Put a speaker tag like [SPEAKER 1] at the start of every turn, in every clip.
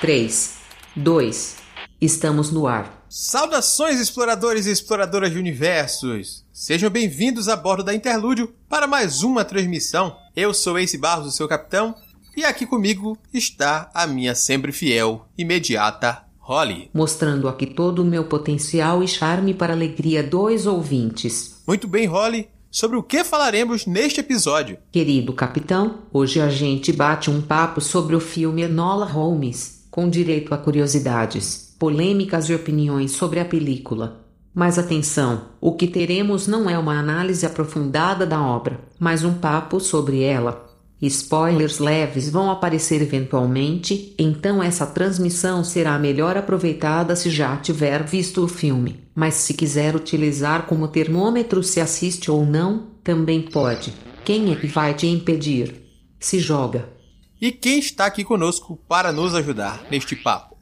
[SPEAKER 1] 3, 2, estamos no ar.
[SPEAKER 2] Saudações, exploradores e exploradoras de universos! Sejam bem-vindos a bordo da Interlúdio para mais uma transmissão. Eu sou Ace Barros, o seu capitão, e aqui comigo está a minha sempre fiel, imediata Holly.
[SPEAKER 1] Mostrando aqui todo o meu potencial e charme para alegria dos ouvintes.
[SPEAKER 2] Muito bem, Holly. Sobre o que falaremos neste episódio?
[SPEAKER 1] Querido capitão, hoje a gente bate um papo sobre o filme Enola Holmes, com direito a curiosidades, polêmicas e opiniões sobre a película. Mas atenção, o que teremos não é uma análise aprofundada da obra, mas um papo sobre ela. Spoilers leves vão aparecer eventualmente, então essa transmissão será melhor aproveitada se já tiver visto o filme. Mas se quiser utilizar como termômetro se assiste ou não, também pode. Quem é que vai te impedir? Se joga.
[SPEAKER 2] E quem está aqui conosco para nos ajudar neste papo?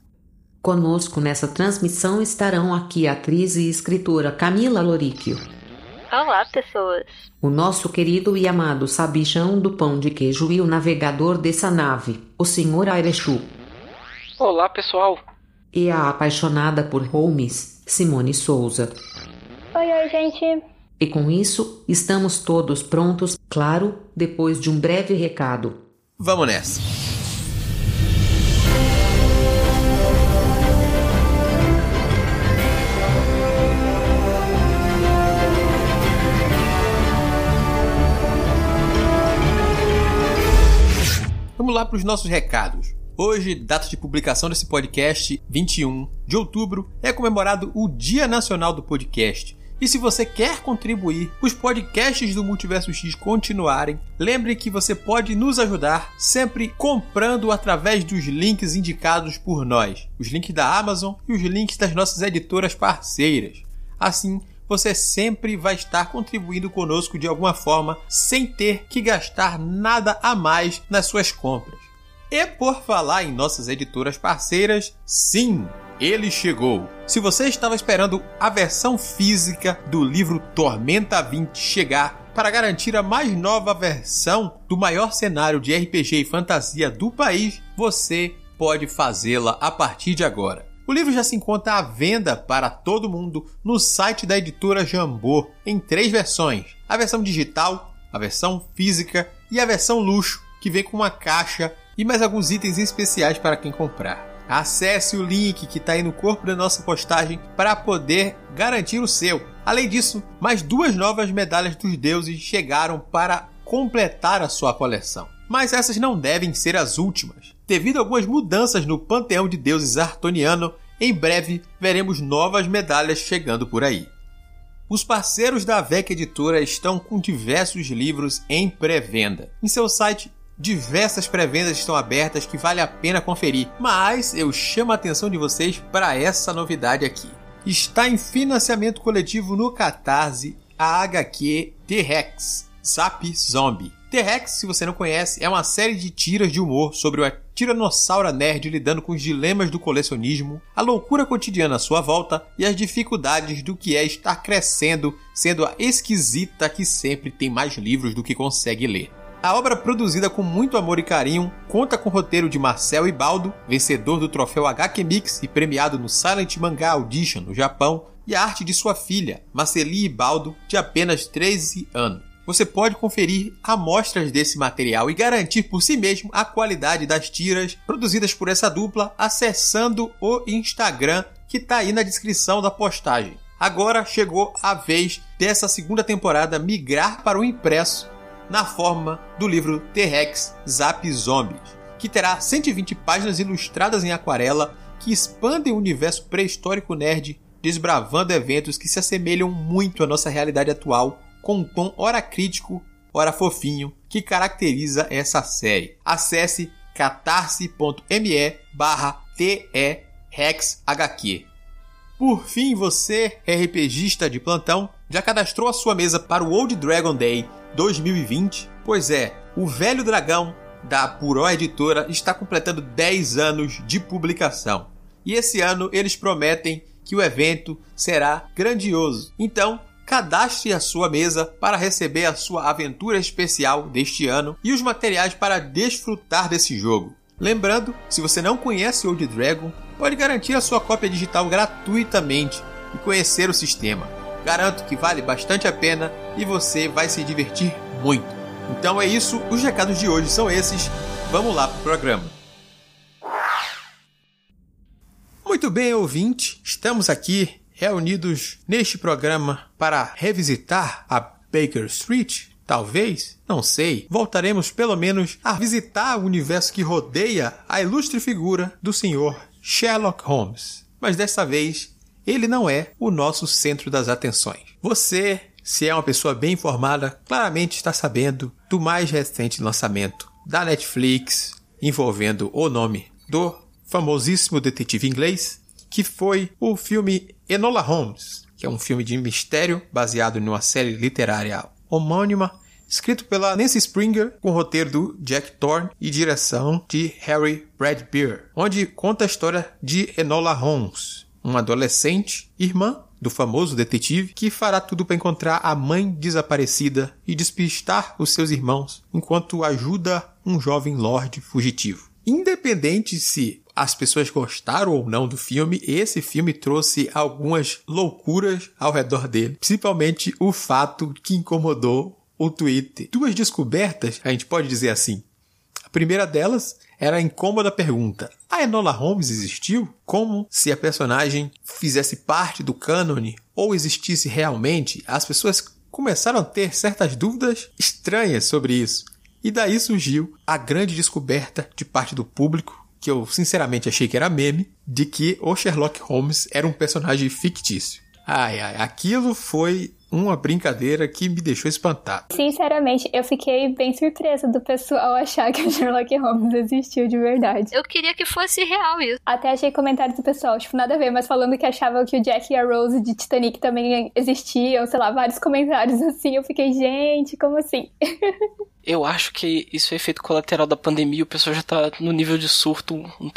[SPEAKER 1] Conosco nessa transmissão estarão aqui a atriz e escritora Camila Loríquio.
[SPEAKER 3] Olá, pessoas.
[SPEAKER 1] O nosso querido e amado sabichão do pão de queijo e o navegador dessa nave, o Sr. Airechu.
[SPEAKER 4] Olá, pessoal.
[SPEAKER 1] E a apaixonada por Holmes, Simone Souza.
[SPEAKER 3] Oi, oi, gente.
[SPEAKER 1] E com isso, estamos todos prontos, claro, depois de um breve recado.
[SPEAKER 2] Vamos nessa. Vamos lá para os nossos recados. Hoje, data de publicação desse podcast, 21 de outubro, é comemorado o Dia Nacional do Podcast. E se você quer contribuir para os podcasts do Multiverso X continuarem, lembre que você pode nos ajudar sempre comprando através dos links indicados por nós, os links da Amazon e os links das nossas editoras parceiras. Assim, você sempre vai estar contribuindo conosco de alguma forma sem ter que gastar nada a mais nas suas compras. E por falar em nossas editoras parceiras, sim, ele chegou. Se você estava esperando a versão física do livro Tormenta 20 chegar para garantir a mais nova versão do maior cenário de RPG e fantasia do país, você pode fazê-la a partir de agora. O livro já se encontra à venda para todo mundo no site da editora Jambô, em três versões: a versão digital, a versão física e a versão luxo, que vem com uma caixa e mais alguns itens especiais para quem comprar. Acesse o link que está aí no corpo da nossa postagem para poder garantir o seu. Além disso, mais duas novas medalhas dos deuses chegaram para completar a sua coleção. Mas essas não devem ser as últimas. Devido a algumas mudanças no panteão de deuses artoniano, em breve veremos novas medalhas chegando por aí. Os parceiros da VEC Editora estão com diversos livros em pré-venda. Em seu site, diversas pré-vendas estão abertas que vale a pena conferir, mas eu chamo a atenção de vocês para essa novidade aqui. Está em financiamento coletivo no Catarse a HQ T-Rex Zap Zombie. T-Rex, se você não conhece, é uma série de tiras de humor sobre o tiranossauro nerd lidando com os dilemas do colecionismo, a loucura cotidiana à sua volta e as dificuldades do que é estar crescendo, sendo a esquisita que sempre tem mais livros do que consegue ler. A obra, produzida com muito amor e carinho, conta com o roteiro de Marcel Ibaldo, vencedor do troféu HQ Mix e premiado no Silent Manga Audition no Japão, e a arte de sua filha, Marceli Ibaldo, de apenas 13 anos você pode conferir amostras desse material e garantir por si mesmo a qualidade das tiras produzidas por essa dupla acessando o Instagram que está aí na descrição da postagem. Agora chegou a vez dessa segunda temporada migrar para o impresso na forma do livro T-Rex Zap Zombies, que terá 120 páginas ilustradas em aquarela que expandem o universo pré-histórico nerd, desbravando eventos que se assemelham muito à nossa realidade atual com um tom ora crítico, ora fofinho, que caracteriza essa série. Acesse catarse.me barra TEREXHQ. Por fim, você, RPGista de plantão, já cadastrou a sua mesa para o Old Dragon Day 2020? Pois é, o Velho Dragão da Puró Editora está completando 10 anos de publicação. E esse ano eles prometem que o evento será grandioso. Então, cadastre a sua mesa para receber a sua aventura especial deste ano e os materiais para desfrutar desse jogo. Lembrando, se você não conhece Old Dragon, pode garantir a sua cópia digital gratuitamente e conhecer o sistema. Garanto que vale bastante a pena e você vai se divertir muito. Então é isso, os recados de hoje são esses. Vamos lá pro programa. Muito bem, ouvinte, estamos aqui reunidos neste programa para revisitar a Baker Street, Talvez, não sei, voltaremos pelo menos a visitar o universo que rodeia a ilustre figura do Sr. Sherlock Holmes. Mas desta vez, ele não é o nosso centro das atenções. Você, se é uma pessoa bem informada, claramente está sabendo do mais recente lançamento da Netflix envolvendo o nome do famosíssimo detetive inglês, que foi o filme Enola Holmes, que é um filme de mistério baseado numa série literária homônima, escrito pela Nancy Springer, com roteiro do Jack Thorne e direção de Harry Bradbeer, onde conta a história de Enola Holmes, uma adolescente, irmã do famoso detetive, que fará tudo para encontrar a mãe desaparecida e despistar os seus irmãos, enquanto ajuda um jovem lord fugitivo. Independente se as pessoas gostaram ou não do filme, esse filme trouxe algumas loucuras ao redor dele, principalmente o fato que incomodou o Twitter. Duas descobertas, a gente pode dizer assim. A primeira delas era a incômoda pergunta: a Enola Holmes existiu? Como se a personagem fizesse parte do cânone ou existisse realmente? As pessoas começaram a ter certas dúvidas estranhas sobre isso. E daí surgiu a grande descoberta de parte do público que eu sinceramente achei que era meme, de que o Sherlock Holmes era um personagem fictício. Ai, ai, aquilo foi uma brincadeira que me deixou espantado.
[SPEAKER 3] Sinceramente, eu fiquei bem surpresa do pessoal achar que o Sherlock Holmes existiu de verdade.
[SPEAKER 5] Eu queria que fosse real isso.
[SPEAKER 3] Até achei comentários do pessoal, tipo, nada a ver, mas falando que achavam que o Jack e a Rose de Titanic também existiam, sei lá, vários comentários assim. Eu fiquei, gente, como assim?
[SPEAKER 4] eu acho que isso é efeito colateral da pandemia, o pessoal já tá no nível de surto um,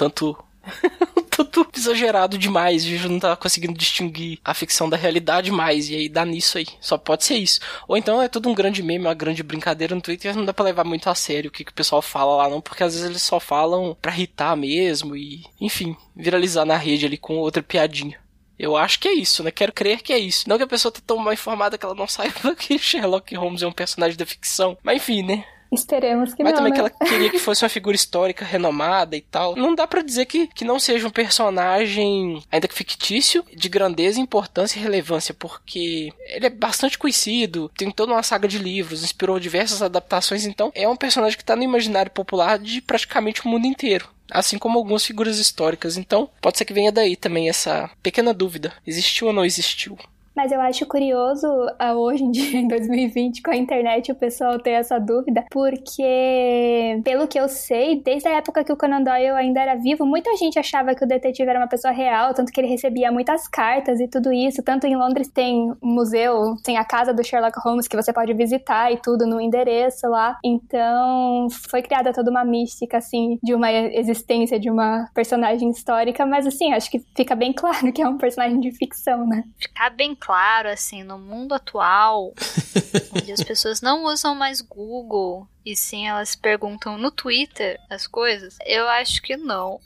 [SPEAKER 4] tudo exagerado demais, e não tá conseguindo distinguir a ficção da realidade mais, e aí dá nisso aí. Só pode ser isso. Ou então é tudo um grande meme, uma grande brincadeira no Twitter, não dá pra levar muito a sério o que, que o pessoal fala lá, não, porque às vezes eles só falam pra irritar mesmo e, enfim, viralizar na rede ali com outra piadinha. Eu acho que é isso, né? Quero crer que é isso. Não que a pessoa tá tão mal informada que ela não saiba que Sherlock Holmes é um personagem da ficção. Mas enfim, né?
[SPEAKER 3] Esperemos que
[SPEAKER 4] Mas
[SPEAKER 3] não.
[SPEAKER 4] também
[SPEAKER 3] né?
[SPEAKER 4] que ela queria que fosse uma figura histórica renomada e tal. Não dá para dizer que, que não seja um personagem, ainda que fictício, de grandeza, importância e relevância, porque ele é bastante conhecido, tem toda uma saga de livros, inspirou diversas adaptações, então é um personagem que tá no imaginário popular de praticamente o mundo inteiro assim como algumas figuras históricas. Então, pode ser que venha daí também essa pequena dúvida: existiu ou não existiu?
[SPEAKER 3] Mas eu acho curioso uh, hoje em dia, em 2020, com a internet, o pessoal ter essa dúvida, porque, pelo que eu sei, desde a época que o Conan Doyle ainda era vivo, muita gente achava que o detetive era uma pessoa real, tanto que ele recebia muitas cartas e tudo isso. Tanto em Londres tem um museu, tem a casa do Sherlock Holmes que você pode visitar e tudo no endereço lá. Então, foi criada toda uma mística, assim, de uma existência de uma personagem histórica, mas assim, acho que fica bem claro que é um personagem de ficção, né?
[SPEAKER 5] Ficar bem claro, assim, no mundo atual, onde as pessoas não usam mais Google e sim elas perguntam no Twitter as coisas, eu acho que não.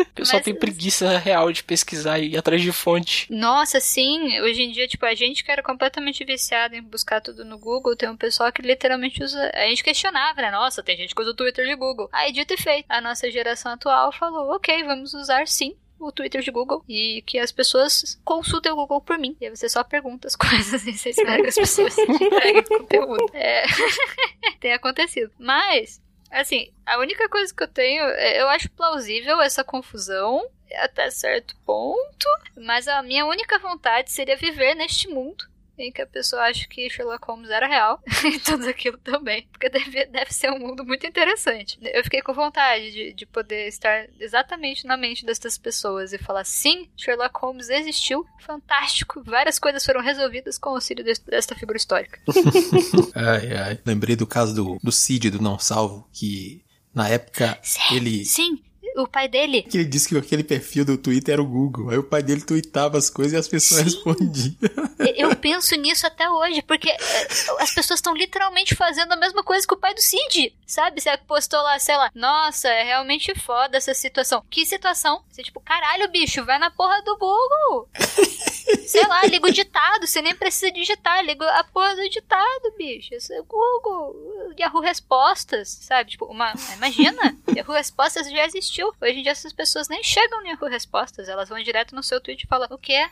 [SPEAKER 4] o pessoal Mas, tem preguiça real de pesquisar e ir atrás de fonte.
[SPEAKER 5] Nossa, sim. Hoje em dia, tipo, a gente que era completamente viciado em buscar tudo no Google, tem um pessoal que literalmente usa. A gente questionava, né? Nossa, tem gente que usa o Twitter de Google. Aí, dito e feito, a nossa geração atual falou: ok, vamos usar sim o Twitter de Google e que as pessoas consultem o Google por mim. E aí você só pergunta as coisas e você espera que as pessoas entreguem conteúdo. É... Tem acontecido. Mas, assim, a única coisa que eu tenho, eu acho plausível essa confusão até certo ponto, mas a minha única vontade seria viver neste mundo em que a pessoa acha que Sherlock Holmes era real e tudo aquilo também. Porque deve, deve ser um mundo muito interessante. Eu fiquei com vontade de, de poder estar exatamente na mente dessas pessoas e falar: sim, Sherlock Holmes existiu, fantástico, várias coisas foram resolvidas com o auxílio desse, desta figura histórica.
[SPEAKER 2] ai, ai. Lembrei do caso do, do Cid, do Não Salvo, que na época
[SPEAKER 5] sim,
[SPEAKER 2] ele.
[SPEAKER 5] Sim, o pai dele.
[SPEAKER 2] Que ele disse que aquele perfil do Twitter era o Google. Aí o pai dele tweetava as coisas e as pessoas Sim. respondiam.
[SPEAKER 5] Eu penso nisso até hoje, porque eh, as pessoas estão literalmente fazendo a mesma coisa que o pai do Cid, sabe? Você postou lá, sei lá, nossa, é realmente foda essa situação. Que situação? Você, tipo, caralho, bicho, vai na porra do Google. sei lá, liga o ditado, você nem precisa digitar, liga a porra do ditado, bicho. Isso é Google, Yahoo Respostas, sabe? Tipo, uma. Imagina, Yahoo Respostas já existiu. Hoje em dia essas pessoas nem chegam no Yahoo Respostas, elas vão direto no seu tweet e falam, o quê?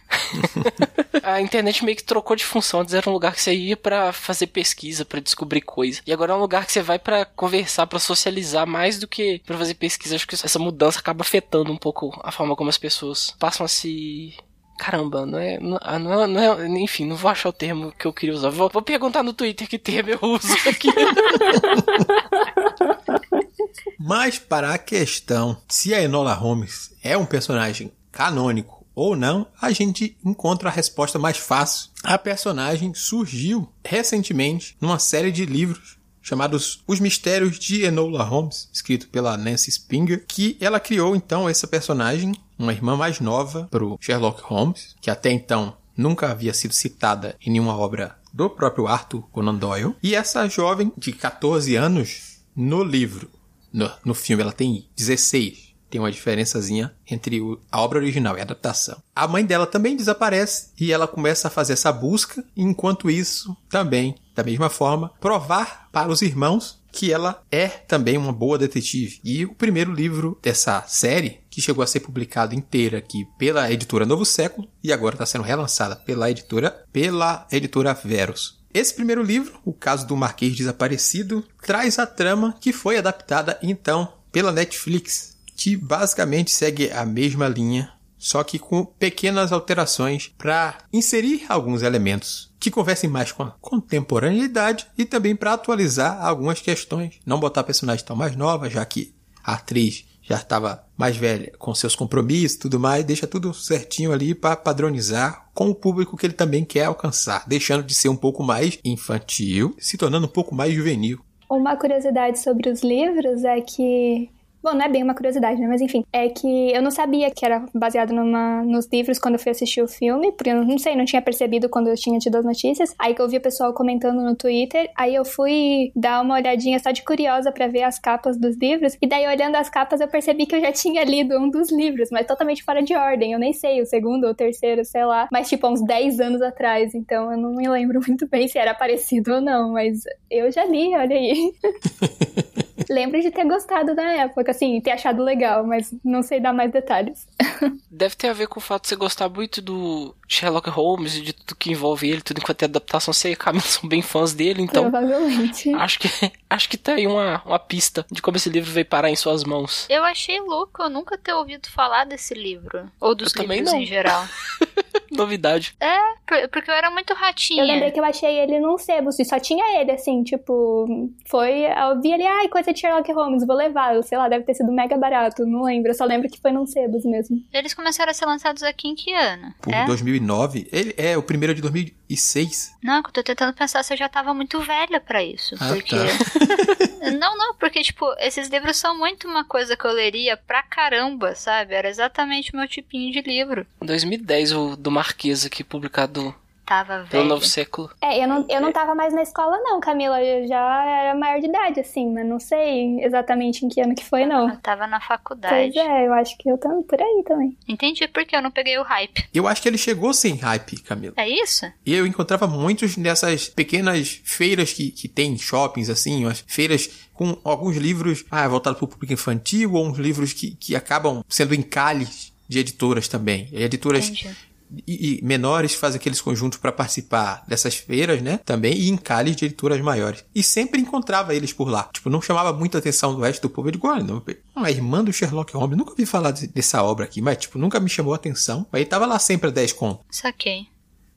[SPEAKER 4] a internet meio que trocou de função. Antes era um lugar que você ia para fazer pesquisa, para descobrir coisa. E agora é um lugar que você vai para conversar, para socializar mais do que para fazer pesquisa. Acho que essa mudança acaba afetando um pouco a forma como as pessoas passam a se Caramba, não é, não, ah, não, é, não é, Enfim, não vou achar o termo que eu queria usar. Vou, vou perguntar no Twitter que termo eu uso aqui.
[SPEAKER 2] Mas para a questão se a Enola Holmes é um personagem canônico ou não, a gente encontra a resposta mais fácil. A personagem surgiu recentemente numa série de livros chamados Os Mistérios de Enola Holmes, escrito pela Nancy Spinger, que ela criou então essa personagem, uma irmã mais nova para o Sherlock Holmes, que até então nunca havia sido citada em nenhuma obra do próprio Arthur Conan Doyle. E essa jovem de 14 anos, no livro, no, no filme ela tem 16, tem uma diferençazinha entre o, a obra original e a adaptação. A mãe dela também desaparece e ela começa a fazer essa busca, enquanto isso também, da mesma forma, provar para os irmãos que ela é também uma boa detetive. E o primeiro livro dessa série, que chegou a ser publicado inteira aqui pela editora Novo Século e agora está sendo relançada pela editora pela editora Verus. Esse primeiro livro, O Caso do Marquês Desaparecido, traz a trama que foi adaptada então pela Netflix que basicamente segue a mesma linha, só que com pequenas alterações para inserir alguns elementos que conversem mais com a contemporaneidade e também para atualizar algumas questões. Não botar personagem tão mais nova, já que a atriz já estava mais velha com seus compromissos tudo mais, deixa tudo certinho ali para padronizar com o público que ele também quer alcançar, deixando de ser um pouco mais infantil, se tornando um pouco mais juvenil.
[SPEAKER 3] Uma curiosidade sobre os livros é que Bom, não é bem uma curiosidade, né? Mas enfim, é que eu não sabia que era baseado numa, nos livros quando eu fui assistir o filme, porque eu não sei, não tinha percebido quando eu tinha tido as notícias. Aí que eu vi o pessoal comentando no Twitter, aí eu fui dar uma olhadinha só de curiosa para ver as capas dos livros, e daí olhando as capas eu percebi que eu já tinha lido um dos livros, mas totalmente fora de ordem. Eu nem sei, o segundo ou o terceiro, sei lá, mas tipo, uns 10 anos atrás, então eu não me lembro muito bem se era parecido ou não, mas eu já li, olha aí. Lembro de ter gostado na época, assim, ter achado legal, mas não sei dar mais detalhes.
[SPEAKER 4] Deve ter a ver com o fato de você gostar muito do Sherlock Holmes e de tudo que envolve ele, tudo enquanto é adaptação, você e a Camila são bem fãs dele, então.
[SPEAKER 3] Provavelmente.
[SPEAKER 4] Acho que, acho que tá aí uma, uma pista de como esse livro veio parar em suas mãos.
[SPEAKER 5] Eu achei louco eu nunca ter ouvido falar desse livro. Ou dos eu livros em geral.
[SPEAKER 4] Novidade.
[SPEAKER 5] É, porque eu era muito ratinha.
[SPEAKER 3] Eu lembrei que eu achei ele num sebo, e só tinha ele, assim, tipo, foi. Eu vi ele, ai, coisa de Sherlock Holmes, vou levar. Sei lá, deve ter sido mega barato, não lembro. Eu só lembro que foi num sebos mesmo.
[SPEAKER 5] Eles começaram a ser lançados aqui em que ano?
[SPEAKER 2] Por é? 2009. Ele é o primeiro de 2006.
[SPEAKER 5] Não, eu tô tentando pensar se eu já tava muito velha para isso. Ah, porque.
[SPEAKER 2] Tá.
[SPEAKER 5] não, não, porque, tipo, esses livros são muito uma coisa que eu leria pra caramba, sabe? Era exatamente o meu tipinho de livro.
[SPEAKER 4] 2010, o do Marquês aqui, publicado
[SPEAKER 5] tava velha.
[SPEAKER 4] Pelo novo século.
[SPEAKER 3] É, eu não, eu não tava mais na escola, não, Camila. Eu já era maior de idade, assim, mas não sei exatamente em que ano que foi, não.
[SPEAKER 5] Eu tava na faculdade.
[SPEAKER 3] Pois é, eu acho que eu tô por aí também.
[SPEAKER 5] Entendi porque eu não peguei o hype.
[SPEAKER 2] Eu acho que ele chegou sem hype, Camila.
[SPEAKER 5] É isso?
[SPEAKER 2] E eu encontrava muitos nessas pequenas feiras que, que tem shoppings, assim, umas feiras com alguns livros ah, voltados para o público infantil ou uns livros que, que acabam sendo encalhes de editoras também. Editoras Entendi e, e menores fazem aqueles conjuntos para participar dessas feiras, né? Também e em cálices de editoras maiores. E sempre encontrava eles por lá. Tipo, não chamava muita atenção do resto do povo. Eu digo, não, a irmã do Sherlock Holmes, nunca ouvi falar dessa obra aqui, mas, tipo, nunca me chamou a atenção. Aí tava lá sempre a 10 conto.
[SPEAKER 5] Saquei.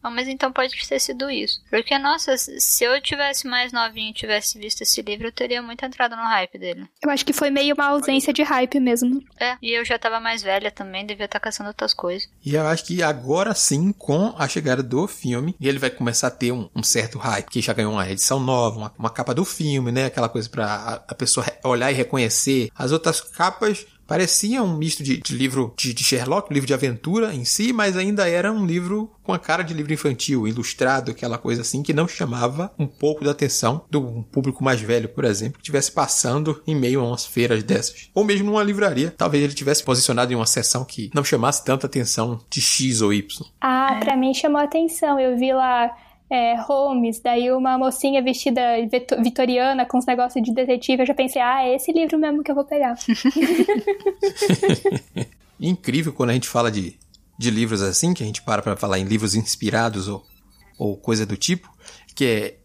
[SPEAKER 5] Oh, mas então pode ter sido isso. Porque, nossa, se eu tivesse mais novinho e tivesse visto esse livro, eu teria muito entrado no hype dele.
[SPEAKER 3] Eu acho que foi meio uma ausência de hype mesmo.
[SPEAKER 5] É, e eu já tava mais velha também, devia estar tá caçando outras coisas.
[SPEAKER 2] E eu acho que agora sim, com a chegada do filme, ele vai começar a ter um, um certo hype, que já ganhou uma edição nova, uma, uma capa do filme, né? Aquela coisa pra a, a pessoa olhar e reconhecer. As outras capas Parecia um misto de, de livro de, de, Sherlock, livro de aventura em si, mas ainda era um livro com a cara de livro infantil, ilustrado, aquela coisa assim, que não chamava um pouco da atenção do um público mais velho, por exemplo, que estivesse passando em meio a umas feiras dessas. Ou mesmo numa livraria. Talvez ele tivesse posicionado em uma seção que não chamasse tanta atenção de X ou Y.
[SPEAKER 3] Ah, pra mim chamou atenção. Eu vi lá é, Holmes, daí uma mocinha vestida vitoriana com os negócios de detetive, eu já pensei, ah, é esse livro mesmo que eu vou pegar.
[SPEAKER 2] Incrível quando a gente fala de, de livros assim, que a gente para pra falar em livros inspirados ou, ou coisa do tipo, que é,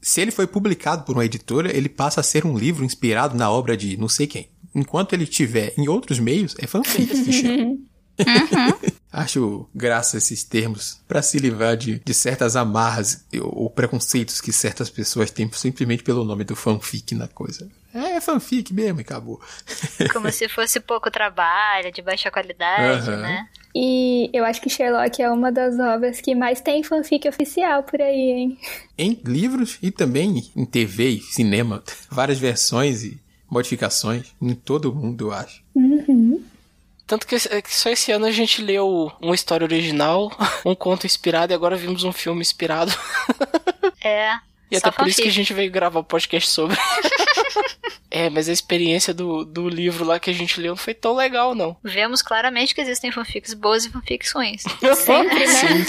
[SPEAKER 2] se ele foi publicado por uma editora, ele passa a ser um livro inspirado na obra de não sei quem. Enquanto ele tiver em outros meios, é fanfic esse chama. Uhum. Acho graça esses termos para se livrar de, de certas amarras ou preconceitos que certas pessoas têm simplesmente pelo nome do fanfic na coisa. É, é fanfic mesmo e acabou.
[SPEAKER 5] Como se fosse pouco trabalho, de baixa qualidade, uhum. né?
[SPEAKER 3] E eu acho que Sherlock é uma das obras que mais tem fanfic oficial por aí, hein?
[SPEAKER 2] Em livros e também em TV e cinema. Várias versões e modificações em todo o mundo, eu acho.
[SPEAKER 3] Uhum.
[SPEAKER 4] Tanto que só esse ano a gente leu uma história original, um conto inspirado e agora vimos um filme inspirado.
[SPEAKER 5] É.
[SPEAKER 4] E até por isso que a gente veio gravar o podcast sobre. é, mas a experiência do, do livro lá que a gente leu não foi tão legal, não.
[SPEAKER 5] Vemos claramente que existem fanfics boas e fanfics ruins.
[SPEAKER 3] Sempre, né?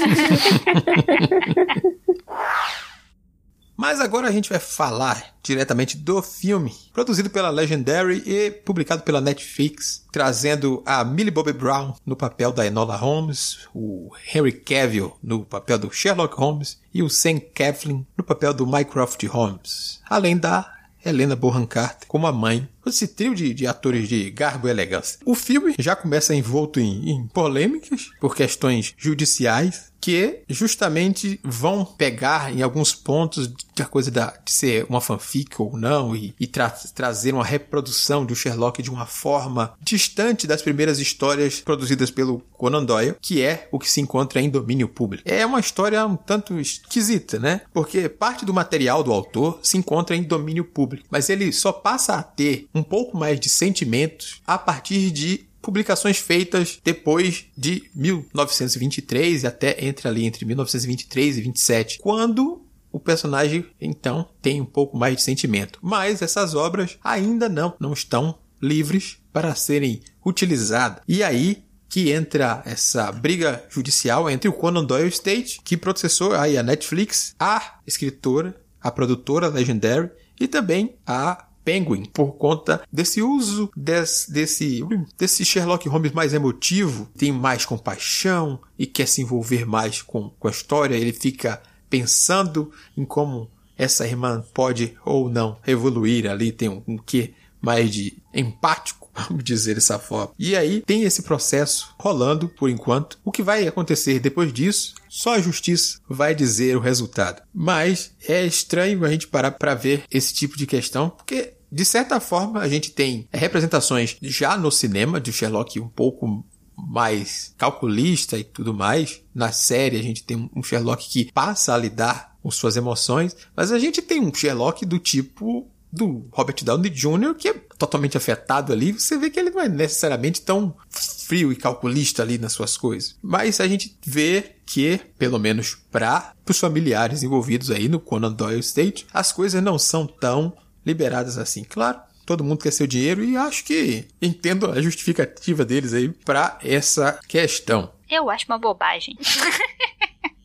[SPEAKER 2] Mas agora a gente vai falar diretamente do filme, produzido pela Legendary e publicado pela Netflix, trazendo a Millie Bobby Brown no papel da Enola Holmes, o Henry Cavill no papel do Sherlock Holmes e o Sam Claflin no papel do Mycroft Holmes, além da Helena Bonham Carter como a mãe. Esse trio de, de, atores de garbo e elegância. O filme já começa envolto em, em polêmicas por questões judiciais que justamente vão pegar em alguns pontos da coisa da, de ser uma fanfic ou não e, e tra trazer uma reprodução do Sherlock de uma forma distante das primeiras histórias produzidas pelo Conan Doyle, que é o que se encontra em domínio público. É uma história um tanto esquisita, né? Porque parte do material do autor se encontra em domínio público, mas ele só passa a ter um pouco mais de sentimentos a partir de publicações feitas depois de 1923 e até entre ali entre 1923 e 27, quando o personagem então tem um pouco mais de sentimento. Mas essas obras ainda não, não estão livres para serem utilizadas. E aí que entra essa briga judicial entre o Conan Doyle State, que processou aí a Netflix, a escritora, a produtora Legendary e também a Penguin por conta desse uso desse, desse, desse Sherlock Holmes mais emotivo, tem mais compaixão e quer se envolver mais com, com a história. Ele fica pensando em como essa irmã pode ou não evoluir ali, tem um, um quê mais de empático, vamos dizer dessa forma. E aí tem esse processo rolando por enquanto. O que vai acontecer depois disso, só a justiça vai dizer o resultado. Mas é estranho a gente parar para ver esse tipo de questão, porque de certa forma a gente tem representações já no cinema de Sherlock um pouco mais calculista e tudo mais. Na série a gente tem um Sherlock que passa a lidar com suas emoções, mas a gente tem um Sherlock do tipo do Robert Downey Jr., que é totalmente afetado ali, você vê que ele não é necessariamente tão frio e calculista ali nas suas coisas. Mas a gente vê que, pelo menos para os familiares envolvidos aí no Conan Doyle State, as coisas não são tão liberadas assim. Claro, todo mundo quer seu dinheiro e acho que entendo a justificativa deles aí para essa questão.
[SPEAKER 5] Eu acho uma bobagem.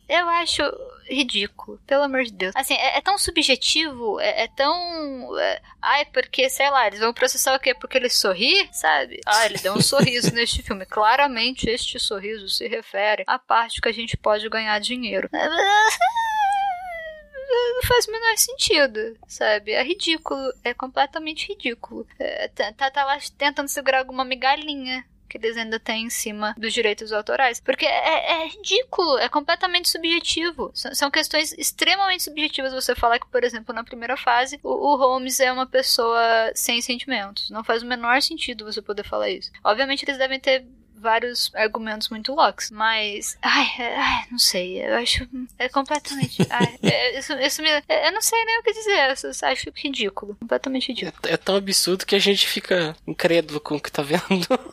[SPEAKER 5] Eu acho ridículo, pelo amor de Deus. Assim, é, é tão subjetivo, é, é tão. É, ai, porque, sei lá, eles vão processar o quê? Porque ele sorri, sabe? Ah, ele deu um sorriso neste filme. Claramente, este sorriso se refere à parte que a gente pode ganhar dinheiro. não faz o menor sentido, sabe? É ridículo, é completamente ridículo. É, tá, tá, tá lá tentando segurar alguma migalhinha que eles ainda têm em cima dos direitos autorais. Porque é, é ridículo, é completamente subjetivo. S são questões extremamente subjetivas você falar que, por exemplo, na primeira fase, o, o, Holmes é uma pessoa sem sentimentos. Não faz o menor sentido você poder falar isso. Obviamente, eles devem ter vários argumentos muito loucos. Mas, ai, ai não sei. Eu acho. É completamente. ai, é, isso, isso me. É, eu não sei nem o que dizer. Eu acho ridículo. Completamente ridículo.
[SPEAKER 4] É, é tão absurdo que a gente fica incrédulo com o que tá vendo.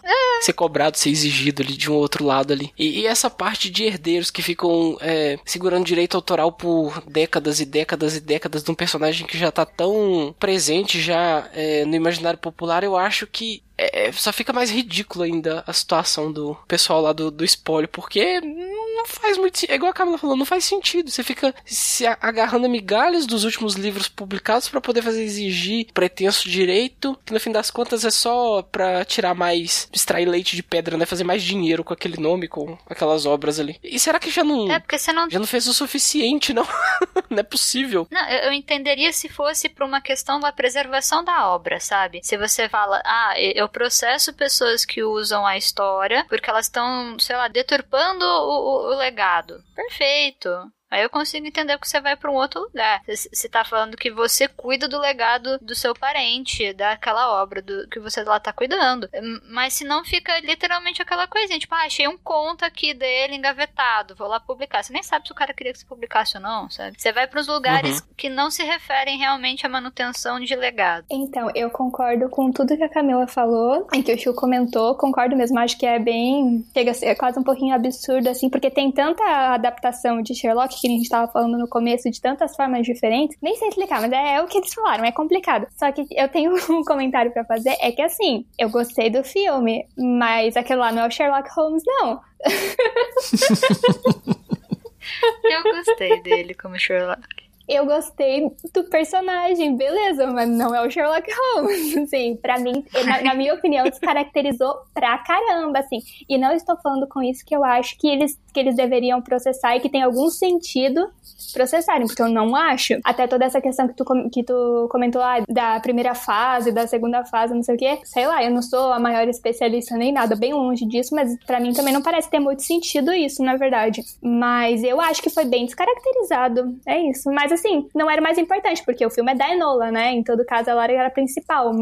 [SPEAKER 4] É. ser cobrado, ser exigido ali de um outro lado ali. E, e essa parte de herdeiros que ficam é, segurando direito autoral por décadas e décadas e décadas de um personagem que já tá tão presente já no imaginário popular, eu acho que é, só fica mais ridículo ainda a situação do pessoal lá do, do espólio, porque não faz muito É igual a Camila falou, não faz sentido. Você fica se agarrando a migalhas dos últimos livros publicados para poder fazer exigir pretenso direito, que no fim das contas é só pra tirar mais. extrair leite de pedra, né? Fazer mais dinheiro com aquele nome, com aquelas obras ali. E será que já não.
[SPEAKER 5] É, porque você não.
[SPEAKER 4] Já não fez o suficiente, não? não é possível.
[SPEAKER 5] Não, eu entenderia se fosse por uma questão da preservação da obra, sabe? Se você fala, ah, eu processo pessoas que usam a história porque elas estão, sei lá, deturpando o, o legado. Perfeito. Aí eu consigo entender que você vai para um outro lugar. Você tá falando que você cuida do legado do seu parente, daquela obra do que você lá tá cuidando. Hum, mas se não fica literalmente aquela coisinha, tipo, ah, achei um conto aqui dele engavetado, vou lá publicar. Você nem sabe se o cara queria que você publicasse ou não, sabe? Você vai para os lugares uhum. que não se referem realmente à manutenção de legado.
[SPEAKER 3] Então, eu concordo com tudo que a Camila falou e que o Chu comentou. Concordo mesmo, acho que é bem. Chega a ser quase um pouquinho absurdo, assim, porque tem tanta adaptação de Sherlock que a gente tava falando no começo de tantas formas diferentes. Nem sei explicar, mas é, é o que eles falaram, é complicado. Só que eu tenho um comentário para fazer, é que assim, eu gostei do filme, mas aquele lá não é o Sherlock Holmes, não.
[SPEAKER 5] eu gostei dele como Sherlock
[SPEAKER 3] eu gostei do personagem, beleza, mas não é o Sherlock Holmes, assim, pra mim, na, na, minha opinião, descaracterizou pra caramba, assim, e não estou falando com isso que eu acho que eles, que eles deveriam processar e que tem algum sentido processarem, porque eu não acho. Até toda essa questão que tu, que tu comentou lá da primeira fase, da segunda fase, não sei o quê, sei lá, eu não sou a maior especialista nem nada, bem longe disso, mas para mim também não parece ter muito sentido isso, na verdade. Mas eu acho que foi bem descaracterizado, é isso. Mas assim, não era mais importante, porque o filme é da Enola, né? Em todo caso, ela era a principal.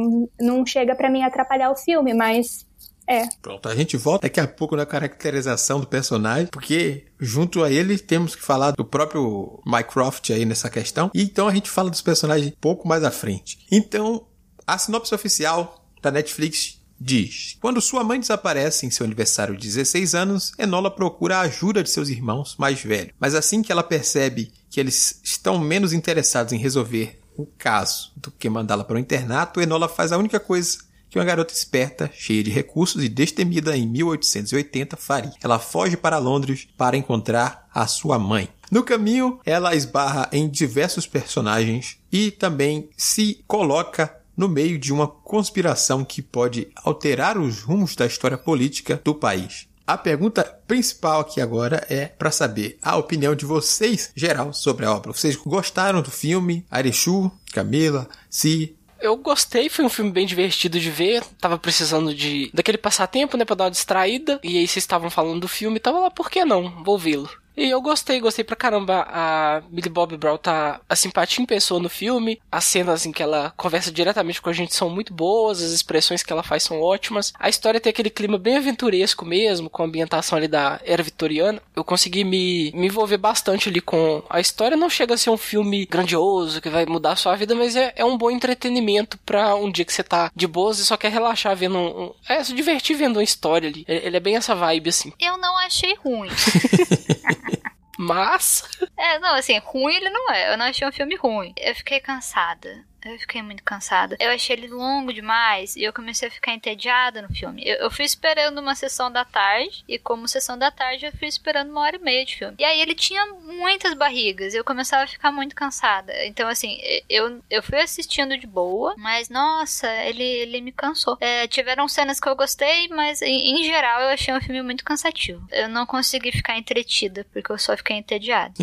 [SPEAKER 3] Não chega para mim atrapalhar o filme, mas é.
[SPEAKER 2] Pronto, a gente volta daqui a pouco na caracterização do personagem, porque junto a ele temos que falar do próprio Mycroft aí nessa questão. E então a gente fala dos personagens um pouco mais à frente. Então, a sinopse oficial da Netflix diz: Quando sua mãe desaparece em seu aniversário de 16 anos, Enola procura a ajuda de seus irmãos mais velhos. Mas assim que ela percebe que eles estão menos interessados em resolver o caso do que mandá-la para o internato, Enola faz a única coisa que uma garota esperta, cheia de recursos e destemida em 1880 faria. Ela foge para Londres para encontrar a sua mãe. No caminho, ela esbarra em diversos personagens e também se coloca no meio de uma conspiração que pode alterar os rumos da história política do país. A pergunta principal aqui agora é para saber a opinião de vocês geral sobre a obra. Vocês gostaram do filme? Arechu, Camila, Si,
[SPEAKER 4] eu gostei, foi um filme bem divertido de ver. Tava precisando de daquele passatempo, né, pra dar uma distraída. E aí vocês estavam falando do filme, tava lá, por que não? Vou vê-lo. E eu gostei, gostei pra caramba. A Millie Bobby Brown tá a simpatia em pessoa no filme. As cenas em que ela conversa diretamente com a gente são muito boas, as expressões que ela faz são ótimas. A história tem aquele clima bem aventuresco mesmo, com a ambientação ali da era vitoriana. Eu consegui me, me envolver bastante ali com a história. Não chega a ser um filme grandioso que vai mudar a sua vida, mas é, é um bom entretenimento pra um dia que você tá de boas e só quer relaxar vendo um. um é, se divertir vendo uma história ali. Ele é bem essa vibe assim.
[SPEAKER 5] Eu não achei ruim.
[SPEAKER 4] Mas.
[SPEAKER 5] É, não, assim, ruim ele não é. Eu não achei um filme ruim. Eu fiquei cansada. Eu fiquei muito cansada. Eu achei ele longo demais e eu comecei a ficar entediada no filme. Eu, eu, fui esperando uma sessão da tarde e como sessão da tarde eu fui esperando uma hora e meia de filme. E aí ele tinha muitas barrigas e eu começava a ficar muito cansada. Então assim, eu, eu fui assistindo de boa, mas nossa, ele, ele me cansou. É, tiveram cenas que eu gostei, mas em, em geral eu achei um filme muito cansativo. Eu não consegui ficar entretida porque eu só fiquei entediada.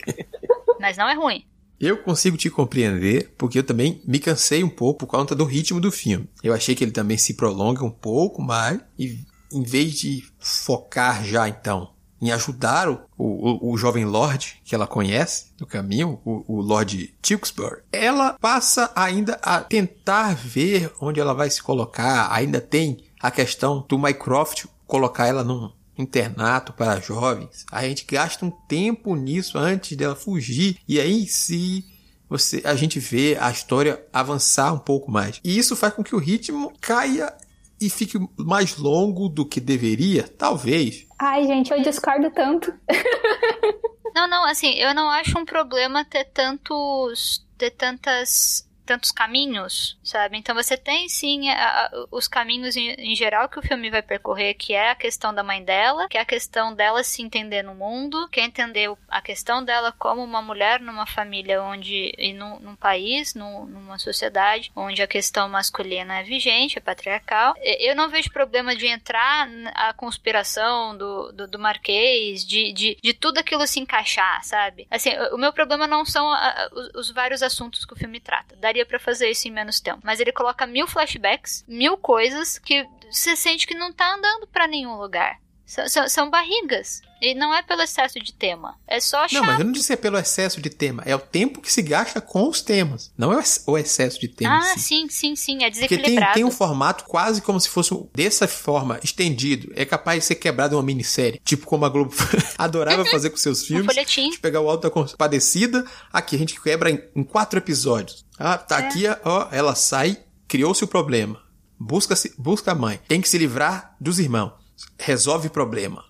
[SPEAKER 5] mas não é ruim.
[SPEAKER 2] Eu consigo te compreender, porque eu também me cansei um pouco por conta do ritmo do filme. Eu achei que ele também se prolonga um pouco mais, e em vez de focar já então em ajudar o, o, o jovem Lord que ela conhece no caminho, o, o Lord Tewksbury, ela passa ainda a tentar ver onde ela vai se colocar. Ainda tem a questão do Mycroft colocar ela num internato para jovens. A gente gasta um tempo nisso antes dela fugir e aí se você a gente vê a história avançar um pouco mais. E isso faz com que o ritmo caia e fique mais longo do que deveria, talvez.
[SPEAKER 3] Ai, gente, eu discordo tanto.
[SPEAKER 5] não, não, assim, eu não acho um problema ter tantos ter tantas tantos caminhos, sabe? Então você tem sim a, a, os caminhos em, em, geral que o filme vai percorrer, que é a questão da mãe dela, que é a questão dela se entender no mundo, que é entender a questão dela como uma mulher numa família onde e num, num país, num, numa sociedade onde a questão masculina é vigente, é patriarcal. Eu não vejo problema de entrar a conspiração do, do, do Marquês, de, de, de tudo aquilo se encaixar, sabe? Assim, o meu problema não são a, os, os vários assuntos que o filme trata. Daria daria para fazer isso em menos tempo. Mas ele coloca mil flashbacks, mil coisas que você sente que não tá andando para nenhum lugar. São, são, são, barrigas. E não é pelo excesso de tema. É só chato.
[SPEAKER 2] Não, mas eu não disse é pelo excesso de tema. É o tempo que se gasta com os temas. Não é o excesso de tema.
[SPEAKER 5] Ah, sim, sim, sim. É
[SPEAKER 2] desequilibrado. Porque tem, tem um formato quase como se fosse dessa forma, estendido. É capaz de ser quebrado em uma minissérie. Tipo como a Globo adorava uhum. fazer com seus filmes. Um
[SPEAKER 5] folhetim.
[SPEAKER 2] De pegar o Alto da Compadecida. Aqui a gente quebra em, em quatro episódios. Ah, tá é. aqui, ó. Ela sai, criou-se o problema. Busca, busca a mãe. Tem que se livrar dos irmãos resolve o problema.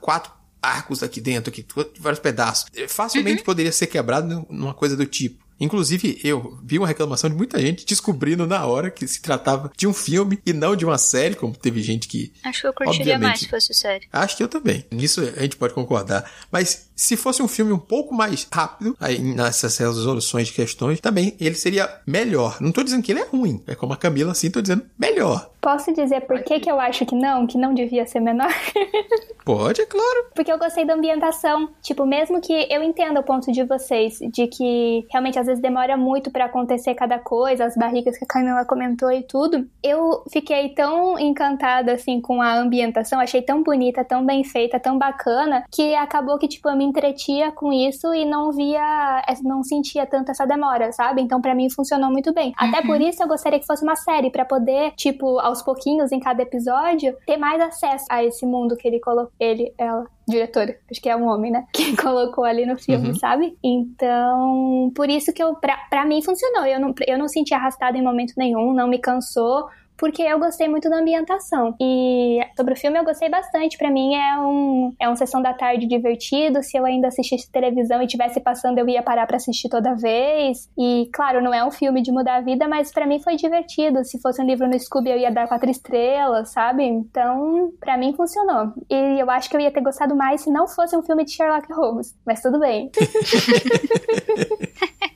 [SPEAKER 2] Quatro arcos aqui dentro, aqui, vários pedaços. Facilmente uhum. poderia ser quebrado numa coisa do tipo. Inclusive, eu vi uma reclamação de muita gente descobrindo na hora que se tratava de um filme e não de uma série, como teve gente que.
[SPEAKER 5] Acho que eu curtiria mais se fosse série.
[SPEAKER 2] Acho que eu também. Nisso a gente pode concordar. Mas se fosse um filme um pouco mais rápido, aí nessas resoluções de questões, também ele seria melhor. Não tô dizendo que ele é ruim. É como a Camila, assim, tô dizendo melhor.
[SPEAKER 3] Posso dizer por que, que eu acho que não? Que não devia ser menor?
[SPEAKER 2] Pode, é claro.
[SPEAKER 3] Porque eu gostei da ambientação. Tipo, mesmo que eu entenda o ponto de vocês, de que realmente às vezes demora muito para acontecer cada coisa, as barrigas que a Camila comentou e tudo, eu fiquei tão encantada, assim, com a ambientação, achei tão bonita, tão bem feita, tão bacana, que acabou que, tipo, eu me entretia com isso e não via, não sentia tanto essa demora, sabe? Então, para mim, funcionou muito bem. Uhum. Até por isso eu gostaria que fosse uma série, para poder, tipo, aos pouquinhos em cada episódio, ter mais acesso a esse mundo que ele colocou. Ele, ela, diretora, acho que é um homem, né? Que colocou ali no filme, uhum. sabe? Então, por isso que eu, pra, pra mim funcionou. Eu não, eu não senti arrastada em momento nenhum, não me cansou porque eu gostei muito da ambientação. E sobre o filme eu gostei bastante. Para mim é um é uma sessão da tarde divertido. Se eu ainda assistisse televisão e tivesse passando, eu ia parar para assistir toda vez. E claro, não é um filme de mudar a vida, mas para mim foi divertido. Se fosse um livro no Scooby, eu ia dar quatro estrelas, sabe? Então, para mim funcionou. E eu acho que eu ia ter gostado mais se não fosse um filme de Sherlock Holmes. Mas tudo bem.